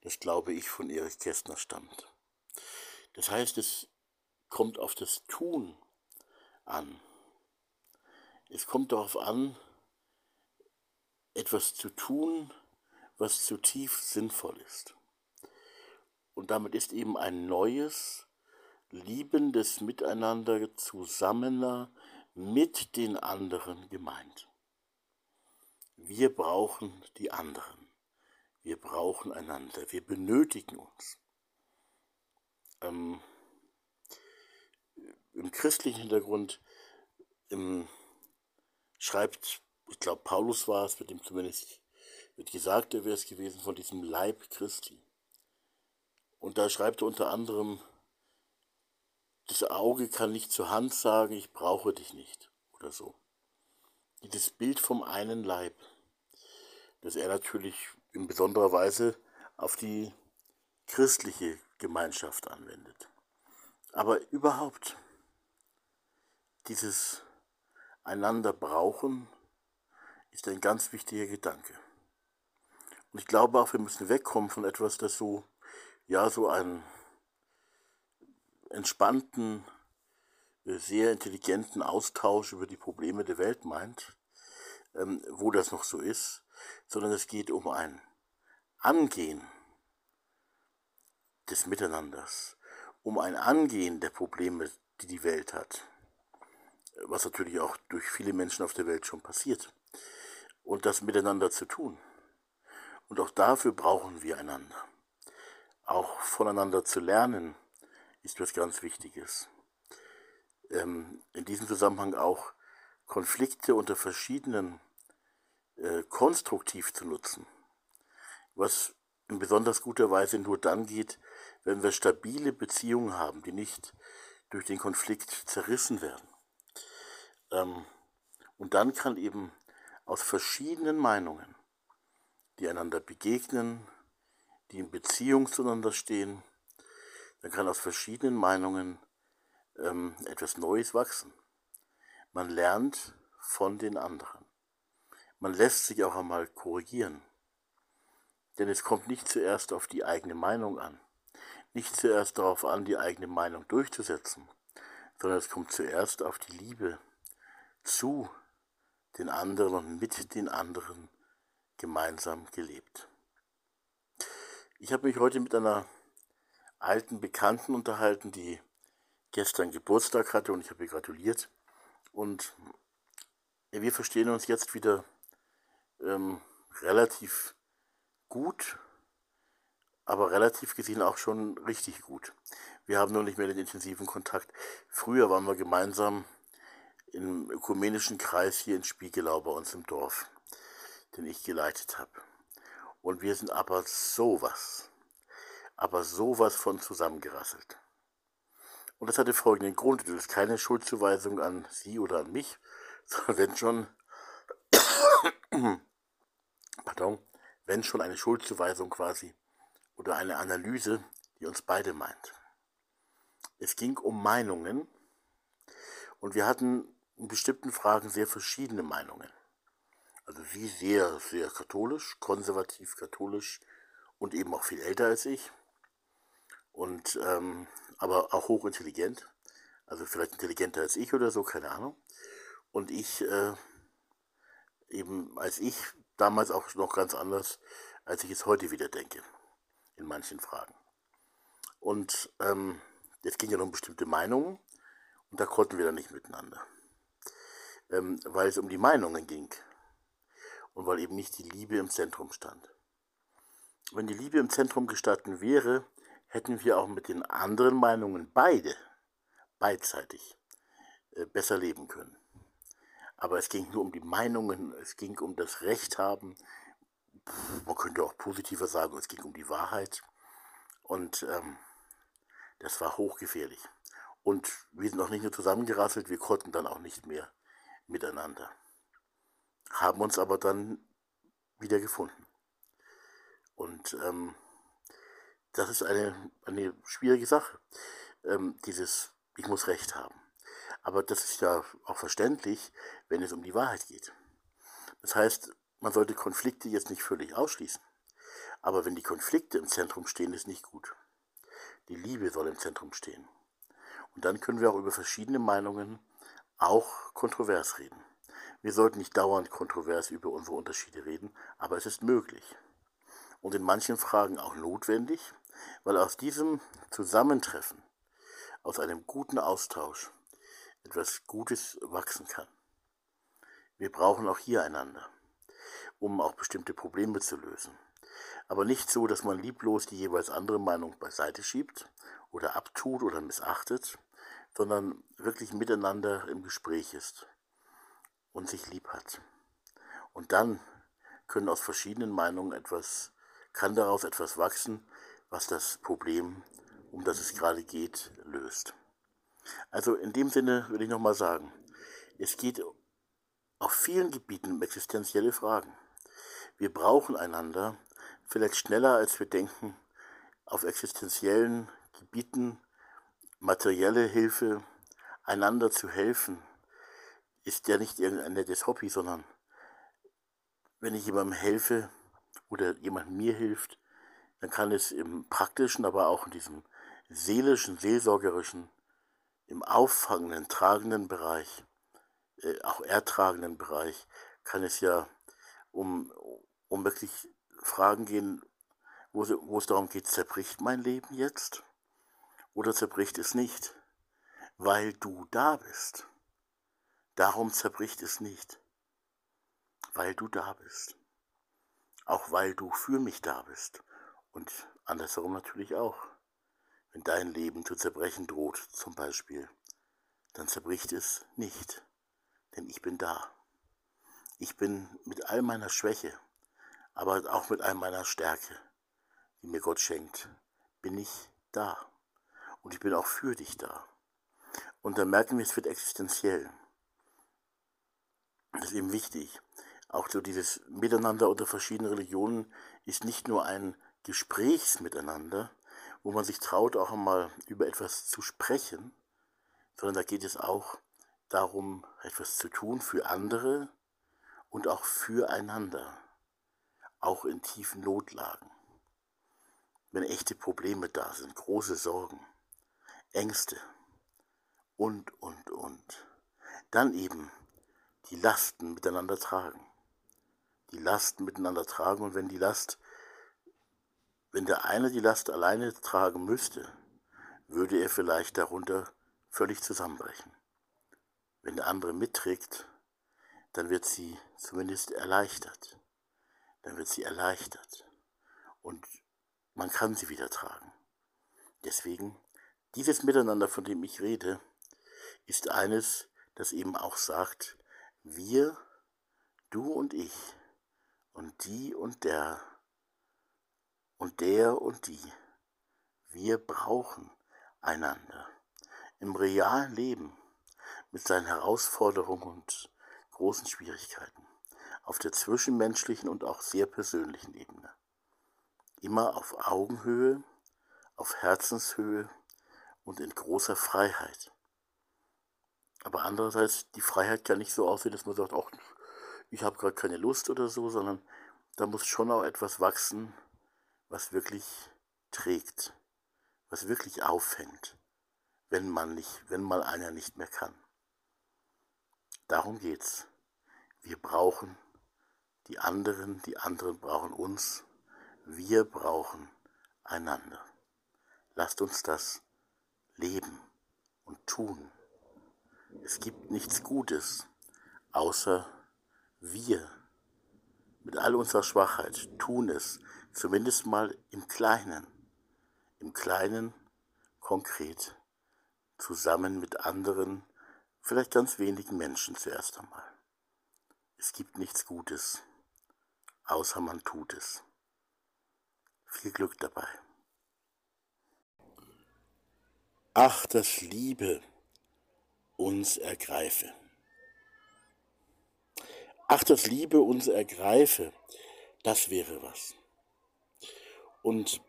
das glaube ich von Erich Kästner stammt. Das heißt, es kommt auf das Tun an. Es kommt darauf an, etwas zu tun, was zutiefst sinnvoll ist. Und damit ist eben ein neues, liebendes Miteinander zusammener mit den anderen gemeint. Wir brauchen die anderen. Wir brauchen einander. Wir benötigen uns. Ähm, Im christlichen Hintergrund im, schreibt, ich glaube, Paulus war es, mit dem zumindest wird gesagt, er wäre es gewesen, von diesem Leib Christi. Und da schreibt er unter anderem, das Auge kann nicht zur Hand sagen, ich brauche dich nicht oder so. Dieses Bild vom einen Leib dass er natürlich in besonderer Weise auf die christliche Gemeinschaft anwendet. Aber überhaupt dieses einander brauchen ist ein ganz wichtiger Gedanke. Und ich glaube auch, wir müssen wegkommen von etwas, das so, ja, so einen entspannten, sehr intelligenten Austausch über die Probleme der Welt meint, ähm, wo das noch so ist, sondern es geht um ein Angehen des Miteinanders, um ein Angehen der Probleme, die die Welt hat, was natürlich auch durch viele Menschen auf der Welt schon passiert, und das miteinander zu tun. Und auch dafür brauchen wir einander. Auch voneinander zu lernen ist was ganz Wichtiges. Ähm, in diesem Zusammenhang auch Konflikte unter verschiedenen äh, konstruktiv zu nutzen. Was in besonders guter Weise nur dann geht, wenn wir stabile Beziehungen haben, die nicht durch den Konflikt zerrissen werden. Ähm, und dann kann eben aus verschiedenen Meinungen, die einander begegnen, die in Beziehung zueinander stehen, dann kann aus verschiedenen Meinungen ähm, etwas Neues wachsen. Man lernt von den anderen. Man lässt sich auch einmal korrigieren. Denn es kommt nicht zuerst auf die eigene Meinung an, nicht zuerst darauf an, die eigene Meinung durchzusetzen, sondern es kommt zuerst auf die Liebe zu den anderen und mit den anderen gemeinsam gelebt. Ich habe mich heute mit einer alten Bekannten unterhalten, die gestern Geburtstag hatte und ich habe ihr gratuliert. Und wir verstehen uns jetzt wieder ähm, relativ gut, aber relativ gesehen auch schon richtig gut. Wir haben nur nicht mehr den intensiven Kontakt. Früher waren wir gemeinsam im ökumenischen Kreis hier in Spiegelau bei uns im Dorf, den ich geleitet habe. Und wir sind aber sowas, aber sowas von zusammengerasselt. Und das hatte folgenden Grund. Das ist keine Schuldzuweisung an Sie oder an mich, (laughs) sondern wenn schon, (coughs) pardon, wenn schon eine Schuldzuweisung quasi oder eine Analyse, die uns beide meint. Es ging um Meinungen und wir hatten in bestimmten Fragen sehr verschiedene Meinungen. Also sie sehr, sehr katholisch, konservativ katholisch und eben auch viel älter als ich. Und ähm, aber auch hochintelligent. Also vielleicht intelligenter als ich oder so, keine Ahnung. Und ich äh, eben als ich damals auch noch ganz anders, als ich es heute wieder denke, in manchen Fragen. Und ähm, es ging ja um bestimmte Meinungen und da konnten wir dann nicht miteinander ähm, weil es um die Meinungen ging und weil eben nicht die Liebe im Zentrum stand. Wenn die Liebe im Zentrum gestanden wäre, hätten wir auch mit den anderen Meinungen beide beidseitig äh, besser leben können. Aber es ging nur um die Meinungen, es ging um das Recht haben, man könnte auch positiver sagen, es ging um die Wahrheit. Und ähm, das war hochgefährlich. Und wir sind auch nicht nur zusammengerasselt, wir konnten dann auch nicht mehr miteinander, haben uns aber dann wieder gefunden. Und ähm, das ist eine, eine schwierige Sache, ähm, dieses Ich muss Recht haben. Aber das ist ja auch verständlich, wenn es um die Wahrheit geht. Das heißt, man sollte Konflikte jetzt nicht völlig ausschließen. Aber wenn die Konflikte im Zentrum stehen, ist nicht gut. Die Liebe soll im Zentrum stehen. Und dann können wir auch über verschiedene Meinungen auch kontrovers reden. Wir sollten nicht dauernd kontrovers über unsere Unterschiede reden, aber es ist möglich. Und in manchen Fragen auch notwendig, weil aus diesem Zusammentreffen, aus einem guten Austausch, etwas Gutes wachsen kann. Wir brauchen auch hier einander, um auch bestimmte Probleme zu lösen. Aber nicht so, dass man lieblos die jeweils andere Meinung beiseite schiebt oder abtut oder missachtet, sondern wirklich miteinander im Gespräch ist und sich lieb hat. Und dann können aus verschiedenen Meinungen etwas, kann daraus etwas wachsen, was das Problem, um das es gerade geht, löst. Also in dem Sinne würde ich nochmal sagen, es geht auf vielen Gebieten um existenzielle Fragen. Wir brauchen einander, vielleicht schneller als wir denken, auf existenziellen Gebieten materielle Hilfe, einander zu helfen, ist ja nicht irgendein nettes Hobby, sondern wenn ich jemandem helfe oder jemand mir hilft, dann kann es im praktischen, aber auch in diesem seelischen, seelsorgerischen, im auffangenden, tragenden Bereich, äh, auch ertragenden Bereich, kann es ja um, um wirklich Fragen gehen, wo, wo es darum geht, zerbricht mein Leben jetzt? Oder zerbricht es nicht, weil du da bist. Darum zerbricht es nicht, weil du da bist. Auch weil du für mich da bist. Und andersherum natürlich auch. Wenn dein Leben zu zerbrechen droht, zum Beispiel, dann zerbricht es nicht, denn ich bin da. Ich bin mit all meiner Schwäche, aber auch mit all meiner Stärke, die mir Gott schenkt, bin ich da und ich bin auch für dich da. Und dann merken wir, es wird existenziell. Das ist eben wichtig. Auch so dieses Miteinander unter verschiedenen Religionen ist nicht nur ein Gesprächsmiteinander, wo man sich traut, auch einmal über etwas zu sprechen, sondern da geht es auch darum, etwas zu tun für andere und auch füreinander, auch in tiefen Notlagen. wenn echte Probleme da sind, große Sorgen, Ängste und, und, und, dann eben die Lasten miteinander tragen. Die Lasten miteinander tragen und wenn die Last, wenn der eine die Last alleine tragen müsste, würde er vielleicht darunter völlig zusammenbrechen. Wenn der andere mitträgt, dann wird sie zumindest erleichtert. Dann wird sie erleichtert. Und man kann sie wieder tragen. Deswegen, dieses Miteinander, von dem ich rede, ist eines, das eben auch sagt, wir, du und ich und die und der und der und die, wir brauchen einander. Im realen Leben mit seinen Herausforderungen und großen Schwierigkeiten, auf der zwischenmenschlichen und auch sehr persönlichen Ebene. Immer auf Augenhöhe, auf Herzenshöhe und in großer Freiheit. Aber andererseits, die Freiheit kann nicht so aussehen, dass man sagt, auch ich habe gerade keine Lust oder so, sondern da muss schon auch etwas wachsen, was wirklich trägt, was wirklich auffängt, wenn man nicht, wenn mal einer nicht mehr kann. Darum geht's. Wir brauchen die anderen, die anderen brauchen uns, wir brauchen einander. Lasst uns das leben und tun. Es gibt nichts Gutes, außer wir mit all unserer Schwachheit tun es, zumindest mal im Kleinen, im Kleinen konkret, zusammen mit anderen, vielleicht ganz wenigen Menschen zuerst einmal. Es gibt nichts Gutes, außer man tut es. Viel Glück dabei. Ach, das Liebe uns ergreife. Ach, das Liebe uns ergreife, das wäre was. Und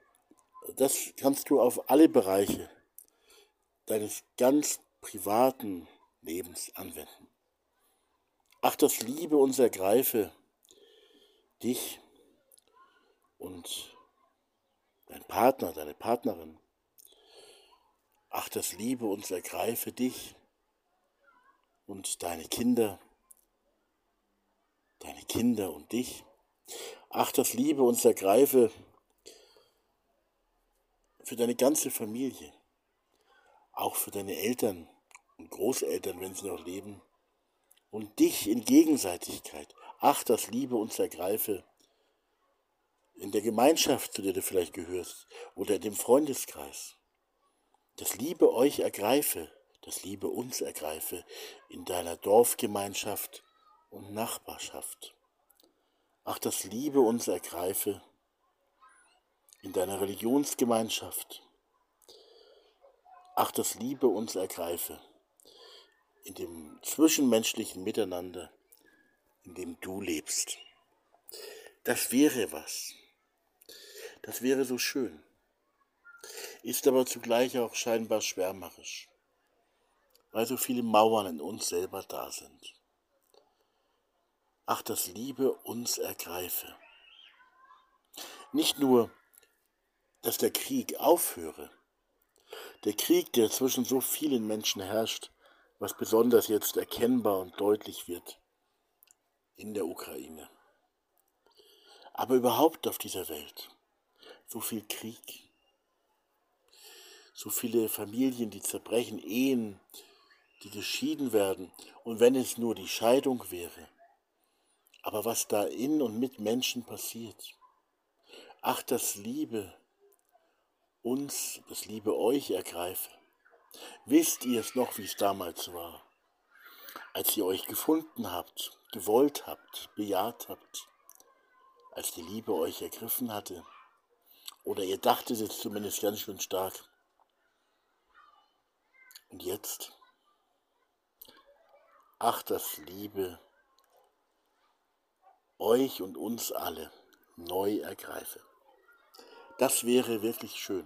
das kannst du auf alle Bereiche deines ganz privaten Lebens anwenden. Ach, das Liebe uns ergreife dich und dein Partner, deine Partnerin. Ach, das Liebe uns ergreife dich und deine Kinder, deine Kinder und dich. Ach, das Liebe uns ergreife für deine ganze Familie, auch für deine Eltern und Großeltern, wenn sie noch leben und dich in Gegenseitigkeit. Ach, dass Liebe uns ergreife in der Gemeinschaft, zu der du vielleicht gehörst, oder in dem Freundeskreis. Dass Liebe euch ergreife, dass Liebe uns ergreife in deiner Dorfgemeinschaft und Nachbarschaft. Ach, dass Liebe uns ergreife in deiner Religionsgemeinschaft. Ach, dass Liebe uns ergreife in dem zwischenmenschlichen Miteinander, in dem du lebst. Das wäre was. Das wäre so schön. Ist aber zugleich auch scheinbar schwärmerisch, weil so viele Mauern in uns selber da sind. Ach, dass Liebe uns ergreife. Nicht nur, dass der Krieg aufhöre, der Krieg, der zwischen so vielen Menschen herrscht, was besonders jetzt erkennbar und deutlich wird in der Ukraine. Aber überhaupt auf dieser Welt. So viel Krieg, so viele Familien, die zerbrechen, Ehen, die geschieden werden. Und wenn es nur die Scheidung wäre. Aber was da in und mit Menschen passiert. Ach, das Liebe uns, das Liebe euch ergreife. Wisst ihr es noch, wie es damals war, als ihr euch gefunden habt, gewollt habt, bejaht habt, als die Liebe euch ergriffen hatte? Oder ihr dachtet es zumindest ganz schön stark. Und jetzt? Ach, dass Liebe euch und uns alle neu ergreife. Das wäre wirklich schön.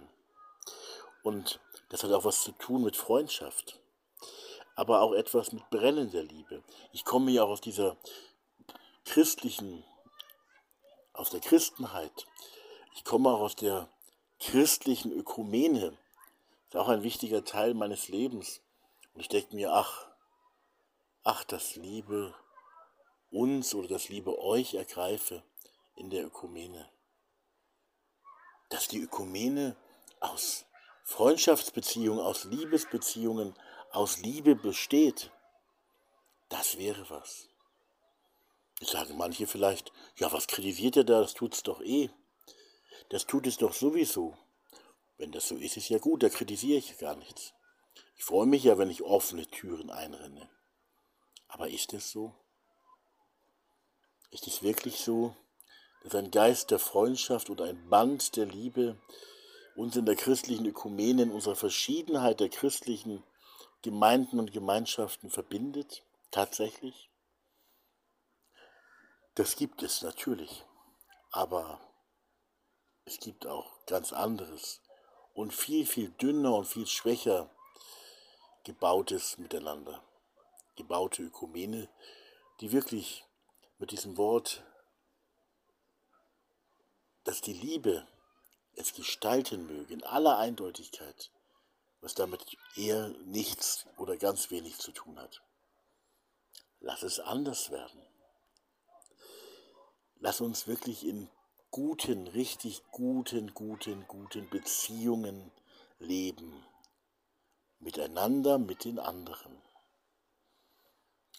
Und das hat auch was zu tun mit Freundschaft, aber auch etwas mit brennender Liebe. Ich komme ja auch aus dieser christlichen, aus der Christenheit. Ich komme auch aus der christlichen Ökumene. Ist auch ein wichtiger Teil meines Lebens. Und ich denke mir, ach, ach, das Liebe uns oder das Liebe euch ergreife in der Ökumene. Dass die Ökumene aus Freundschaftsbeziehungen, aus Liebesbeziehungen, aus Liebe besteht, das wäre was. Ich sage manche vielleicht, ja, was kritisiert ihr da, das tut's doch eh. Das tut es doch sowieso. Wenn das so ist, ist ja gut, da kritisiere ich gar nichts. Ich freue mich ja, wenn ich offene Türen einrenne. Aber ist es so? Ist es wirklich so, dass ein Geist der Freundschaft oder ein Band der Liebe uns in der christlichen Ökumene, in unserer Verschiedenheit der christlichen Gemeinden und Gemeinschaften verbindet? Tatsächlich? Das gibt es natürlich. Aber es gibt auch ganz anderes und viel, viel dünner und viel schwächer gebautes Miteinander. Gebaute Ökumene, die wirklich mit diesem Wort, dass die Liebe es gestalten möge, in aller Eindeutigkeit, was damit eher nichts oder ganz wenig zu tun hat. Lass es anders werden. Lass uns wirklich in guten, richtig guten, guten, guten Beziehungen leben. Miteinander, mit den anderen.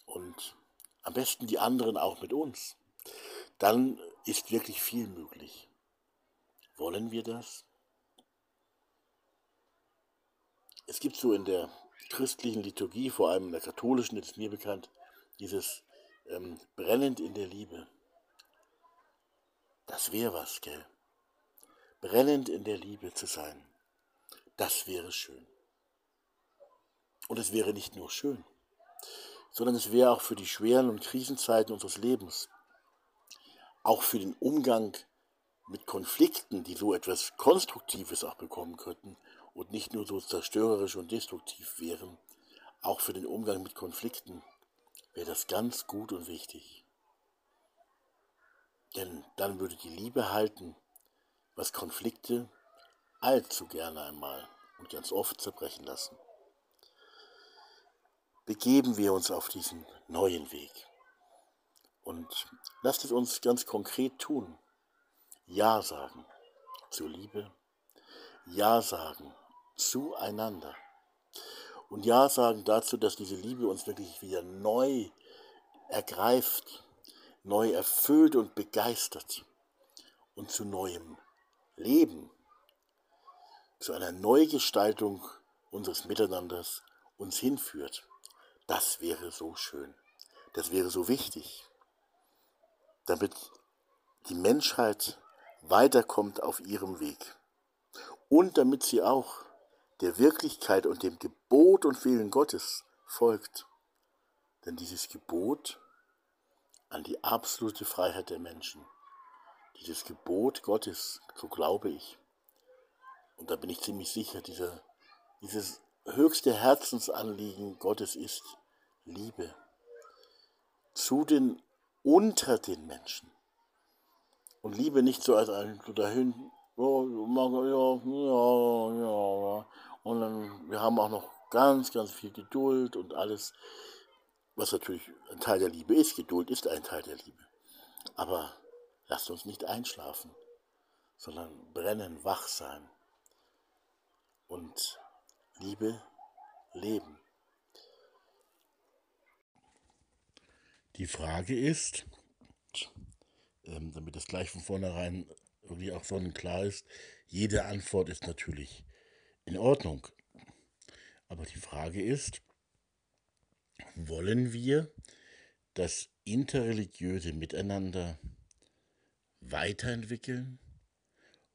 Und am besten die anderen auch mit uns. Dann ist wirklich viel möglich. Wollen wir das? Es gibt so in der christlichen Liturgie, vor allem in der katholischen, ist mir bekannt, dieses ähm, brennend in der Liebe. Das wäre was, gell? Brennend in der Liebe zu sein. Das wäre schön. Und es wäre nicht nur schön, sondern es wäre auch für die schweren und Krisenzeiten unseres Lebens, auch für den Umgang mit Konflikten, die so etwas Konstruktives auch bekommen könnten und nicht nur so zerstörerisch und destruktiv wären, auch für den Umgang mit Konflikten wäre das ganz gut und wichtig. Denn dann würde die Liebe halten, was Konflikte allzu gerne einmal und ganz oft zerbrechen lassen. Begeben wir uns auf diesen neuen Weg und lasst es uns ganz konkret tun. Ja sagen zur Liebe, Ja sagen zueinander und Ja sagen dazu, dass diese Liebe uns wirklich wieder neu ergreift, neu erfüllt und begeistert und zu neuem Leben, zu einer Neugestaltung unseres Miteinanders uns hinführt. Das wäre so schön, das wäre so wichtig, damit die Menschheit weiterkommt auf ihrem Weg und damit sie auch der Wirklichkeit und dem Gebot und Willen Gottes folgt. Denn dieses Gebot an die absolute Freiheit der Menschen, dieses Gebot Gottes, so glaube ich, und da bin ich ziemlich sicher, dieser, dieses höchste Herzensanliegen Gottes ist Liebe zu den unter den Menschen. Und Liebe nicht so als ein so dahin, oh, ja, ja, ja, und dann, wir haben auch noch ganz, ganz viel Geduld und alles, was natürlich ein Teil der Liebe ist. Geduld ist ein Teil der Liebe. Aber lasst uns nicht einschlafen, sondern brennen, wach sein und Liebe leben. Die Frage ist, ähm, damit das gleich von vornherein irgendwie auch sonnenklar ist, jede Antwort ist natürlich in Ordnung. Aber die Frage ist, wollen wir das interreligiöse Miteinander weiterentwickeln?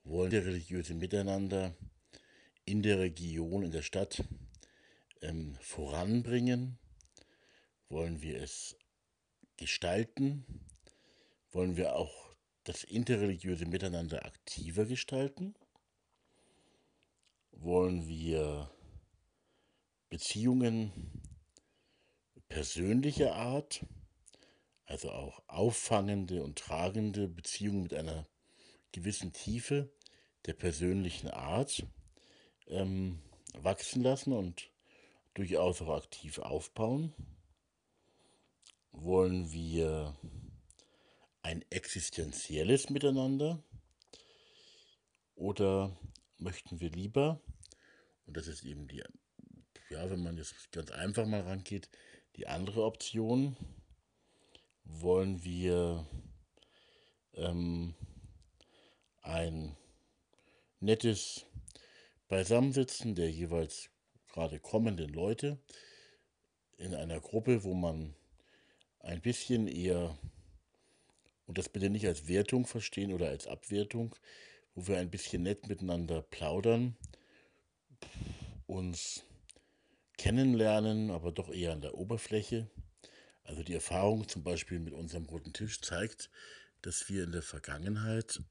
Wollen wir religiöse Miteinander in der Region, in der Stadt ähm, voranbringen? Wollen wir es gestalten? Wollen wir auch das interreligiöse Miteinander aktiver gestalten? wollen wir Beziehungen persönlicher Art, also auch auffangende und tragende Beziehungen mit einer gewissen Tiefe, der persönlichen Art ähm, wachsen lassen und durchaus auch aktiv aufbauen? Wollen wir ein existenzielles Miteinander? Oder möchten wir lieber, und das ist eben die, ja, wenn man jetzt ganz einfach mal rangeht, die andere Option, wollen wir ähm, ein nettes Beisammensitzen der jeweils gerade kommenden Leute in einer Gruppe, wo man ein bisschen eher, und das bitte nicht als Wertung verstehen oder als Abwertung, wo wir ein bisschen nett miteinander plaudern, uns kennenlernen, aber doch eher an der Oberfläche. Also die Erfahrung zum Beispiel mit unserem roten Tisch zeigt, dass wir in der Vergangenheit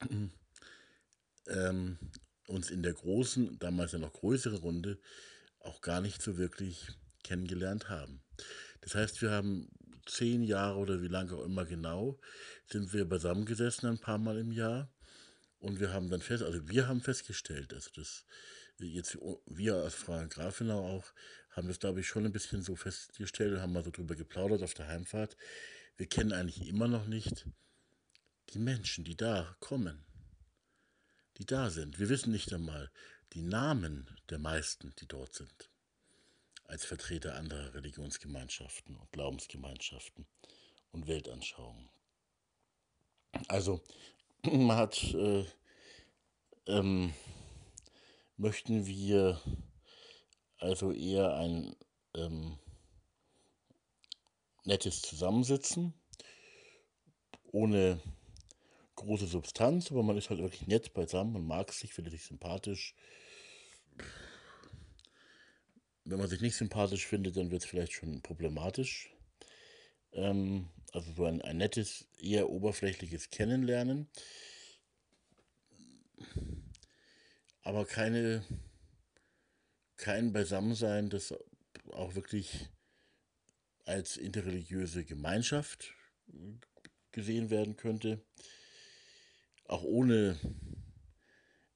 (clears throat) ähm, uns in der großen, damals ja noch größeren Runde auch gar nicht so wirklich kennengelernt haben. Das heißt, wir haben zehn Jahre oder wie lange auch immer genau, sind wir beisammengesessen ein paar Mal im Jahr und wir haben dann fest, also wir haben festgestellt, also das jetzt wir als Frau Grafenau auch haben das glaube ich schon ein bisschen so festgestellt haben mal so drüber geplaudert auf der Heimfahrt. Wir kennen eigentlich immer noch nicht die Menschen, die da kommen die da sind. Wir wissen nicht einmal die Namen der meisten, die dort sind, als Vertreter anderer Religionsgemeinschaften und Glaubensgemeinschaften und Weltanschauungen. Also (clears throat) man hat, äh, ähm, möchten wir also eher ein ähm, nettes Zusammensitzen ohne große Substanz, aber man ist halt wirklich nett beisammen, man mag sich, findet sich sympathisch. Wenn man sich nicht sympathisch findet, dann wird es vielleicht schon problematisch. Ähm, also so ein, ein nettes, eher oberflächliches Kennenlernen. Aber keine, kein Beisammensein, das auch wirklich als interreligiöse Gemeinschaft gesehen werden könnte auch ohne,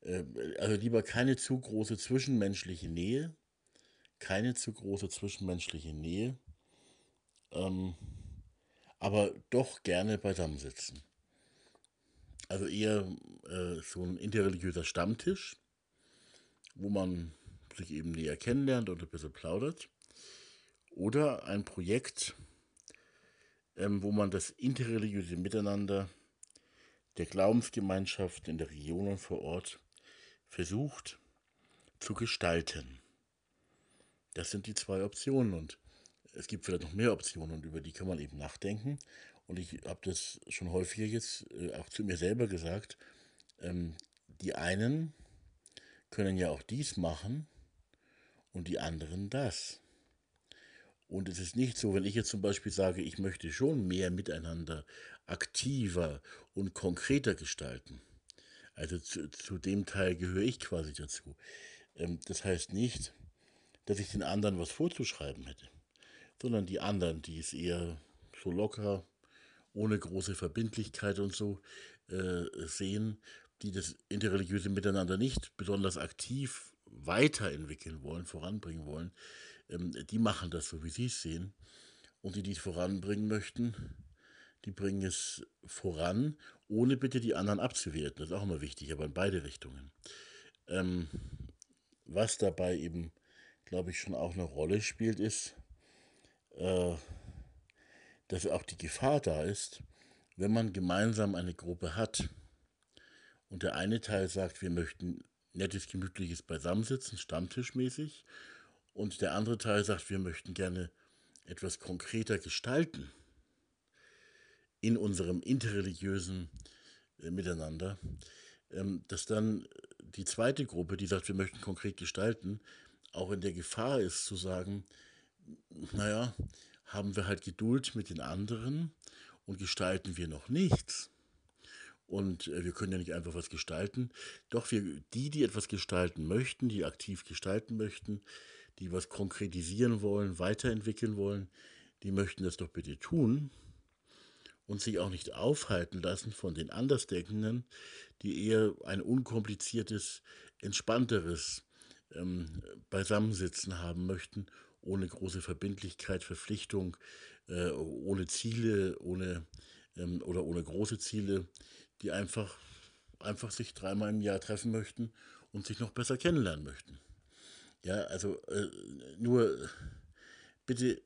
äh, also lieber keine zu große zwischenmenschliche Nähe, keine zu große zwischenmenschliche Nähe, ähm, aber doch gerne beisammensitzen. Also eher äh, so ein interreligiöser Stammtisch, wo man sich eben näher kennenlernt und ein bisschen plaudert. Oder ein Projekt, ähm, wo man das interreligiöse Miteinander der Glaubensgemeinschaft in der Region und vor Ort versucht zu gestalten. Das sind die zwei Optionen und es gibt vielleicht noch mehr Optionen und über die kann man eben nachdenken. Und ich habe das schon häufiger jetzt äh, auch zu mir selber gesagt. Ähm, die einen können ja auch dies machen und die anderen das. Und es ist nicht so, wenn ich jetzt zum Beispiel sage, ich möchte schon mehr miteinander aktiver und konkreter gestalten. Also zu, zu dem Teil gehöre ich quasi dazu. Ähm, das heißt nicht, dass ich den anderen was vorzuschreiben hätte, sondern die anderen, die es eher so locker, ohne große Verbindlichkeit und so äh, sehen, die das interreligiöse Miteinander nicht besonders aktiv weiterentwickeln wollen, voranbringen wollen, ähm, die machen das so, wie sie es sehen. Und die, die es voranbringen möchten, die bringen es voran, ohne bitte die anderen abzuwerten. Das ist auch immer wichtig, aber in beide Richtungen. Ähm, was dabei eben, glaube ich, schon auch eine Rolle spielt, ist, äh, dass auch die Gefahr da ist, wenn man gemeinsam eine Gruppe hat und der eine Teil sagt, wir möchten nettes, gemütliches Beisammensitzen, stammtischmäßig, und der andere Teil sagt, wir möchten gerne etwas konkreter gestalten in unserem interreligiösen äh, Miteinander, ähm, dass dann die zweite Gruppe, die sagt, wir möchten konkret gestalten, auch in der Gefahr ist zu sagen, naja, haben wir halt Geduld mit den anderen und gestalten wir noch nichts. Und äh, wir können ja nicht einfach was gestalten. Doch wir, die, die etwas gestalten möchten, die aktiv gestalten möchten, die was konkretisieren wollen, weiterentwickeln wollen, die möchten das doch bitte tun. und sich auch nicht aufhalten lassen von den Andersdenkenden, die eher ein unkompliziertes, entspannteres ähm, Beisammensitzen haben möchten, ohne große Verbindlichkeit, Verpflichtung, äh, ohne Ziele, ohne ähm, oder ohne große Ziele, die einfach, einfach sich dreimal im Jahr treffen möchten und sich noch besser kennenlernen möchten. Ja, also äh, nur bitte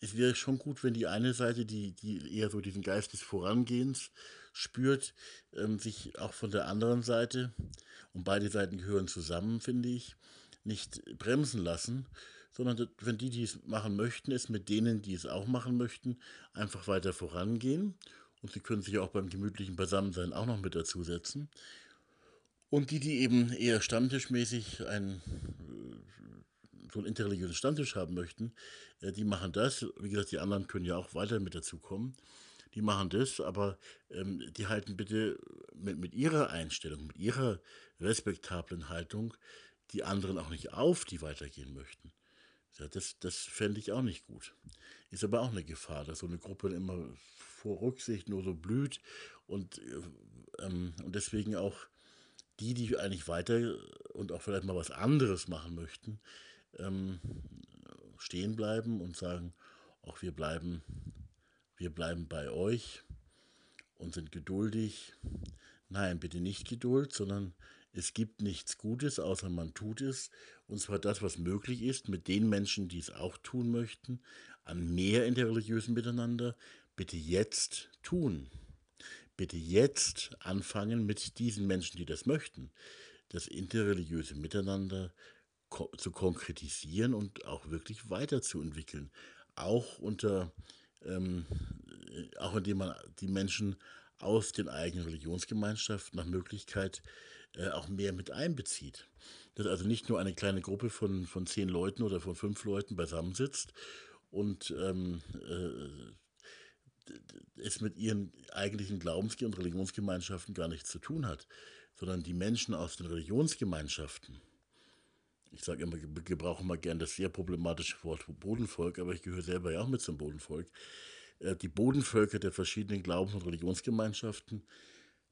es wäre schon gut, wenn die eine Seite, die, die eher so diesen Geist des Vorangehens spürt, ähm, sich auch von der anderen Seite, und beide Seiten gehören zusammen, finde ich, nicht bremsen lassen, sondern wenn die, die es machen möchten, es mit denen, die es auch machen möchten, einfach weiter vorangehen. Und sie können sich auch beim gemütlichen Beisammensein auch noch mit dazusetzen. Und die, die eben eher stammtischmäßig ein so einen interreligiösen Stammtisch haben möchten, äh, die machen das. Wie gesagt, die anderen können ja auch weiter mit dazukommen. Die machen das, aber ähm, die halten bitte mit, mit ihrer Einstellung, mit ihrer respektablen Haltung die anderen auch nicht auf, die weitergehen möchten. Ja, das, das fände ich auch nicht gut. Ist aber auch eine Gefahr, dass so eine Gruppe immer vor Rücksicht nur so blüht und, äh, ähm, und deswegen auch die, die eigentlich weiter und auch vielleicht mal was anderes machen möchten, ähm, stehen bleiben und sagen, auch wir bleiben, wir bleiben bei euch und sind geduldig. Nein, bitte nicht Geduld, sondern es gibt nichts Gutes, außer man tut es. Und zwar das, was möglich ist, mit den Menschen, die es auch tun möchten, an mehr interreligiösen Miteinander, bitte jetzt tun. Bitte jetzt anfangen mit diesen Menschen, die das möchten, das interreligiöse Miteinander ko zu konkretisieren und auch wirklich weiterzuentwickeln. Auch unter, ähm, äh, auch indem man die Menschen aus den eigenen Religionsgemeinschaften nach Möglichkeit äh, auch mehr mit einbezieht. Dass also nicht nur eine kleine Gruppe von, von zehn Leuten oder von fünf Leuten beisammensitzt und ähm, äh, es mit ihren eigentlichen Glaubens- und Religionsgemeinschaften gar nichts zu tun hat, sondern die Menschen aus den Religionsgemeinschaften, ich sage immer, wir gebrauchen mal gern das sehr problematische Wort Bodenvolk, aber ich gehöre selber ja auch mit zum Bodenvolk. Äh, die Bodenvölker der verschiedenen Glaubens- und Religionsgemeinschaften,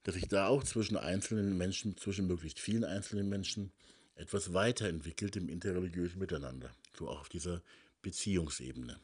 dass sich da auch zwischen einzelnen Menschen, zwischen möglichst vielen einzelnen Menschen etwas weiterentwickelt im interreligiösen Miteinander, so auch auf dieser Beziehungsebene.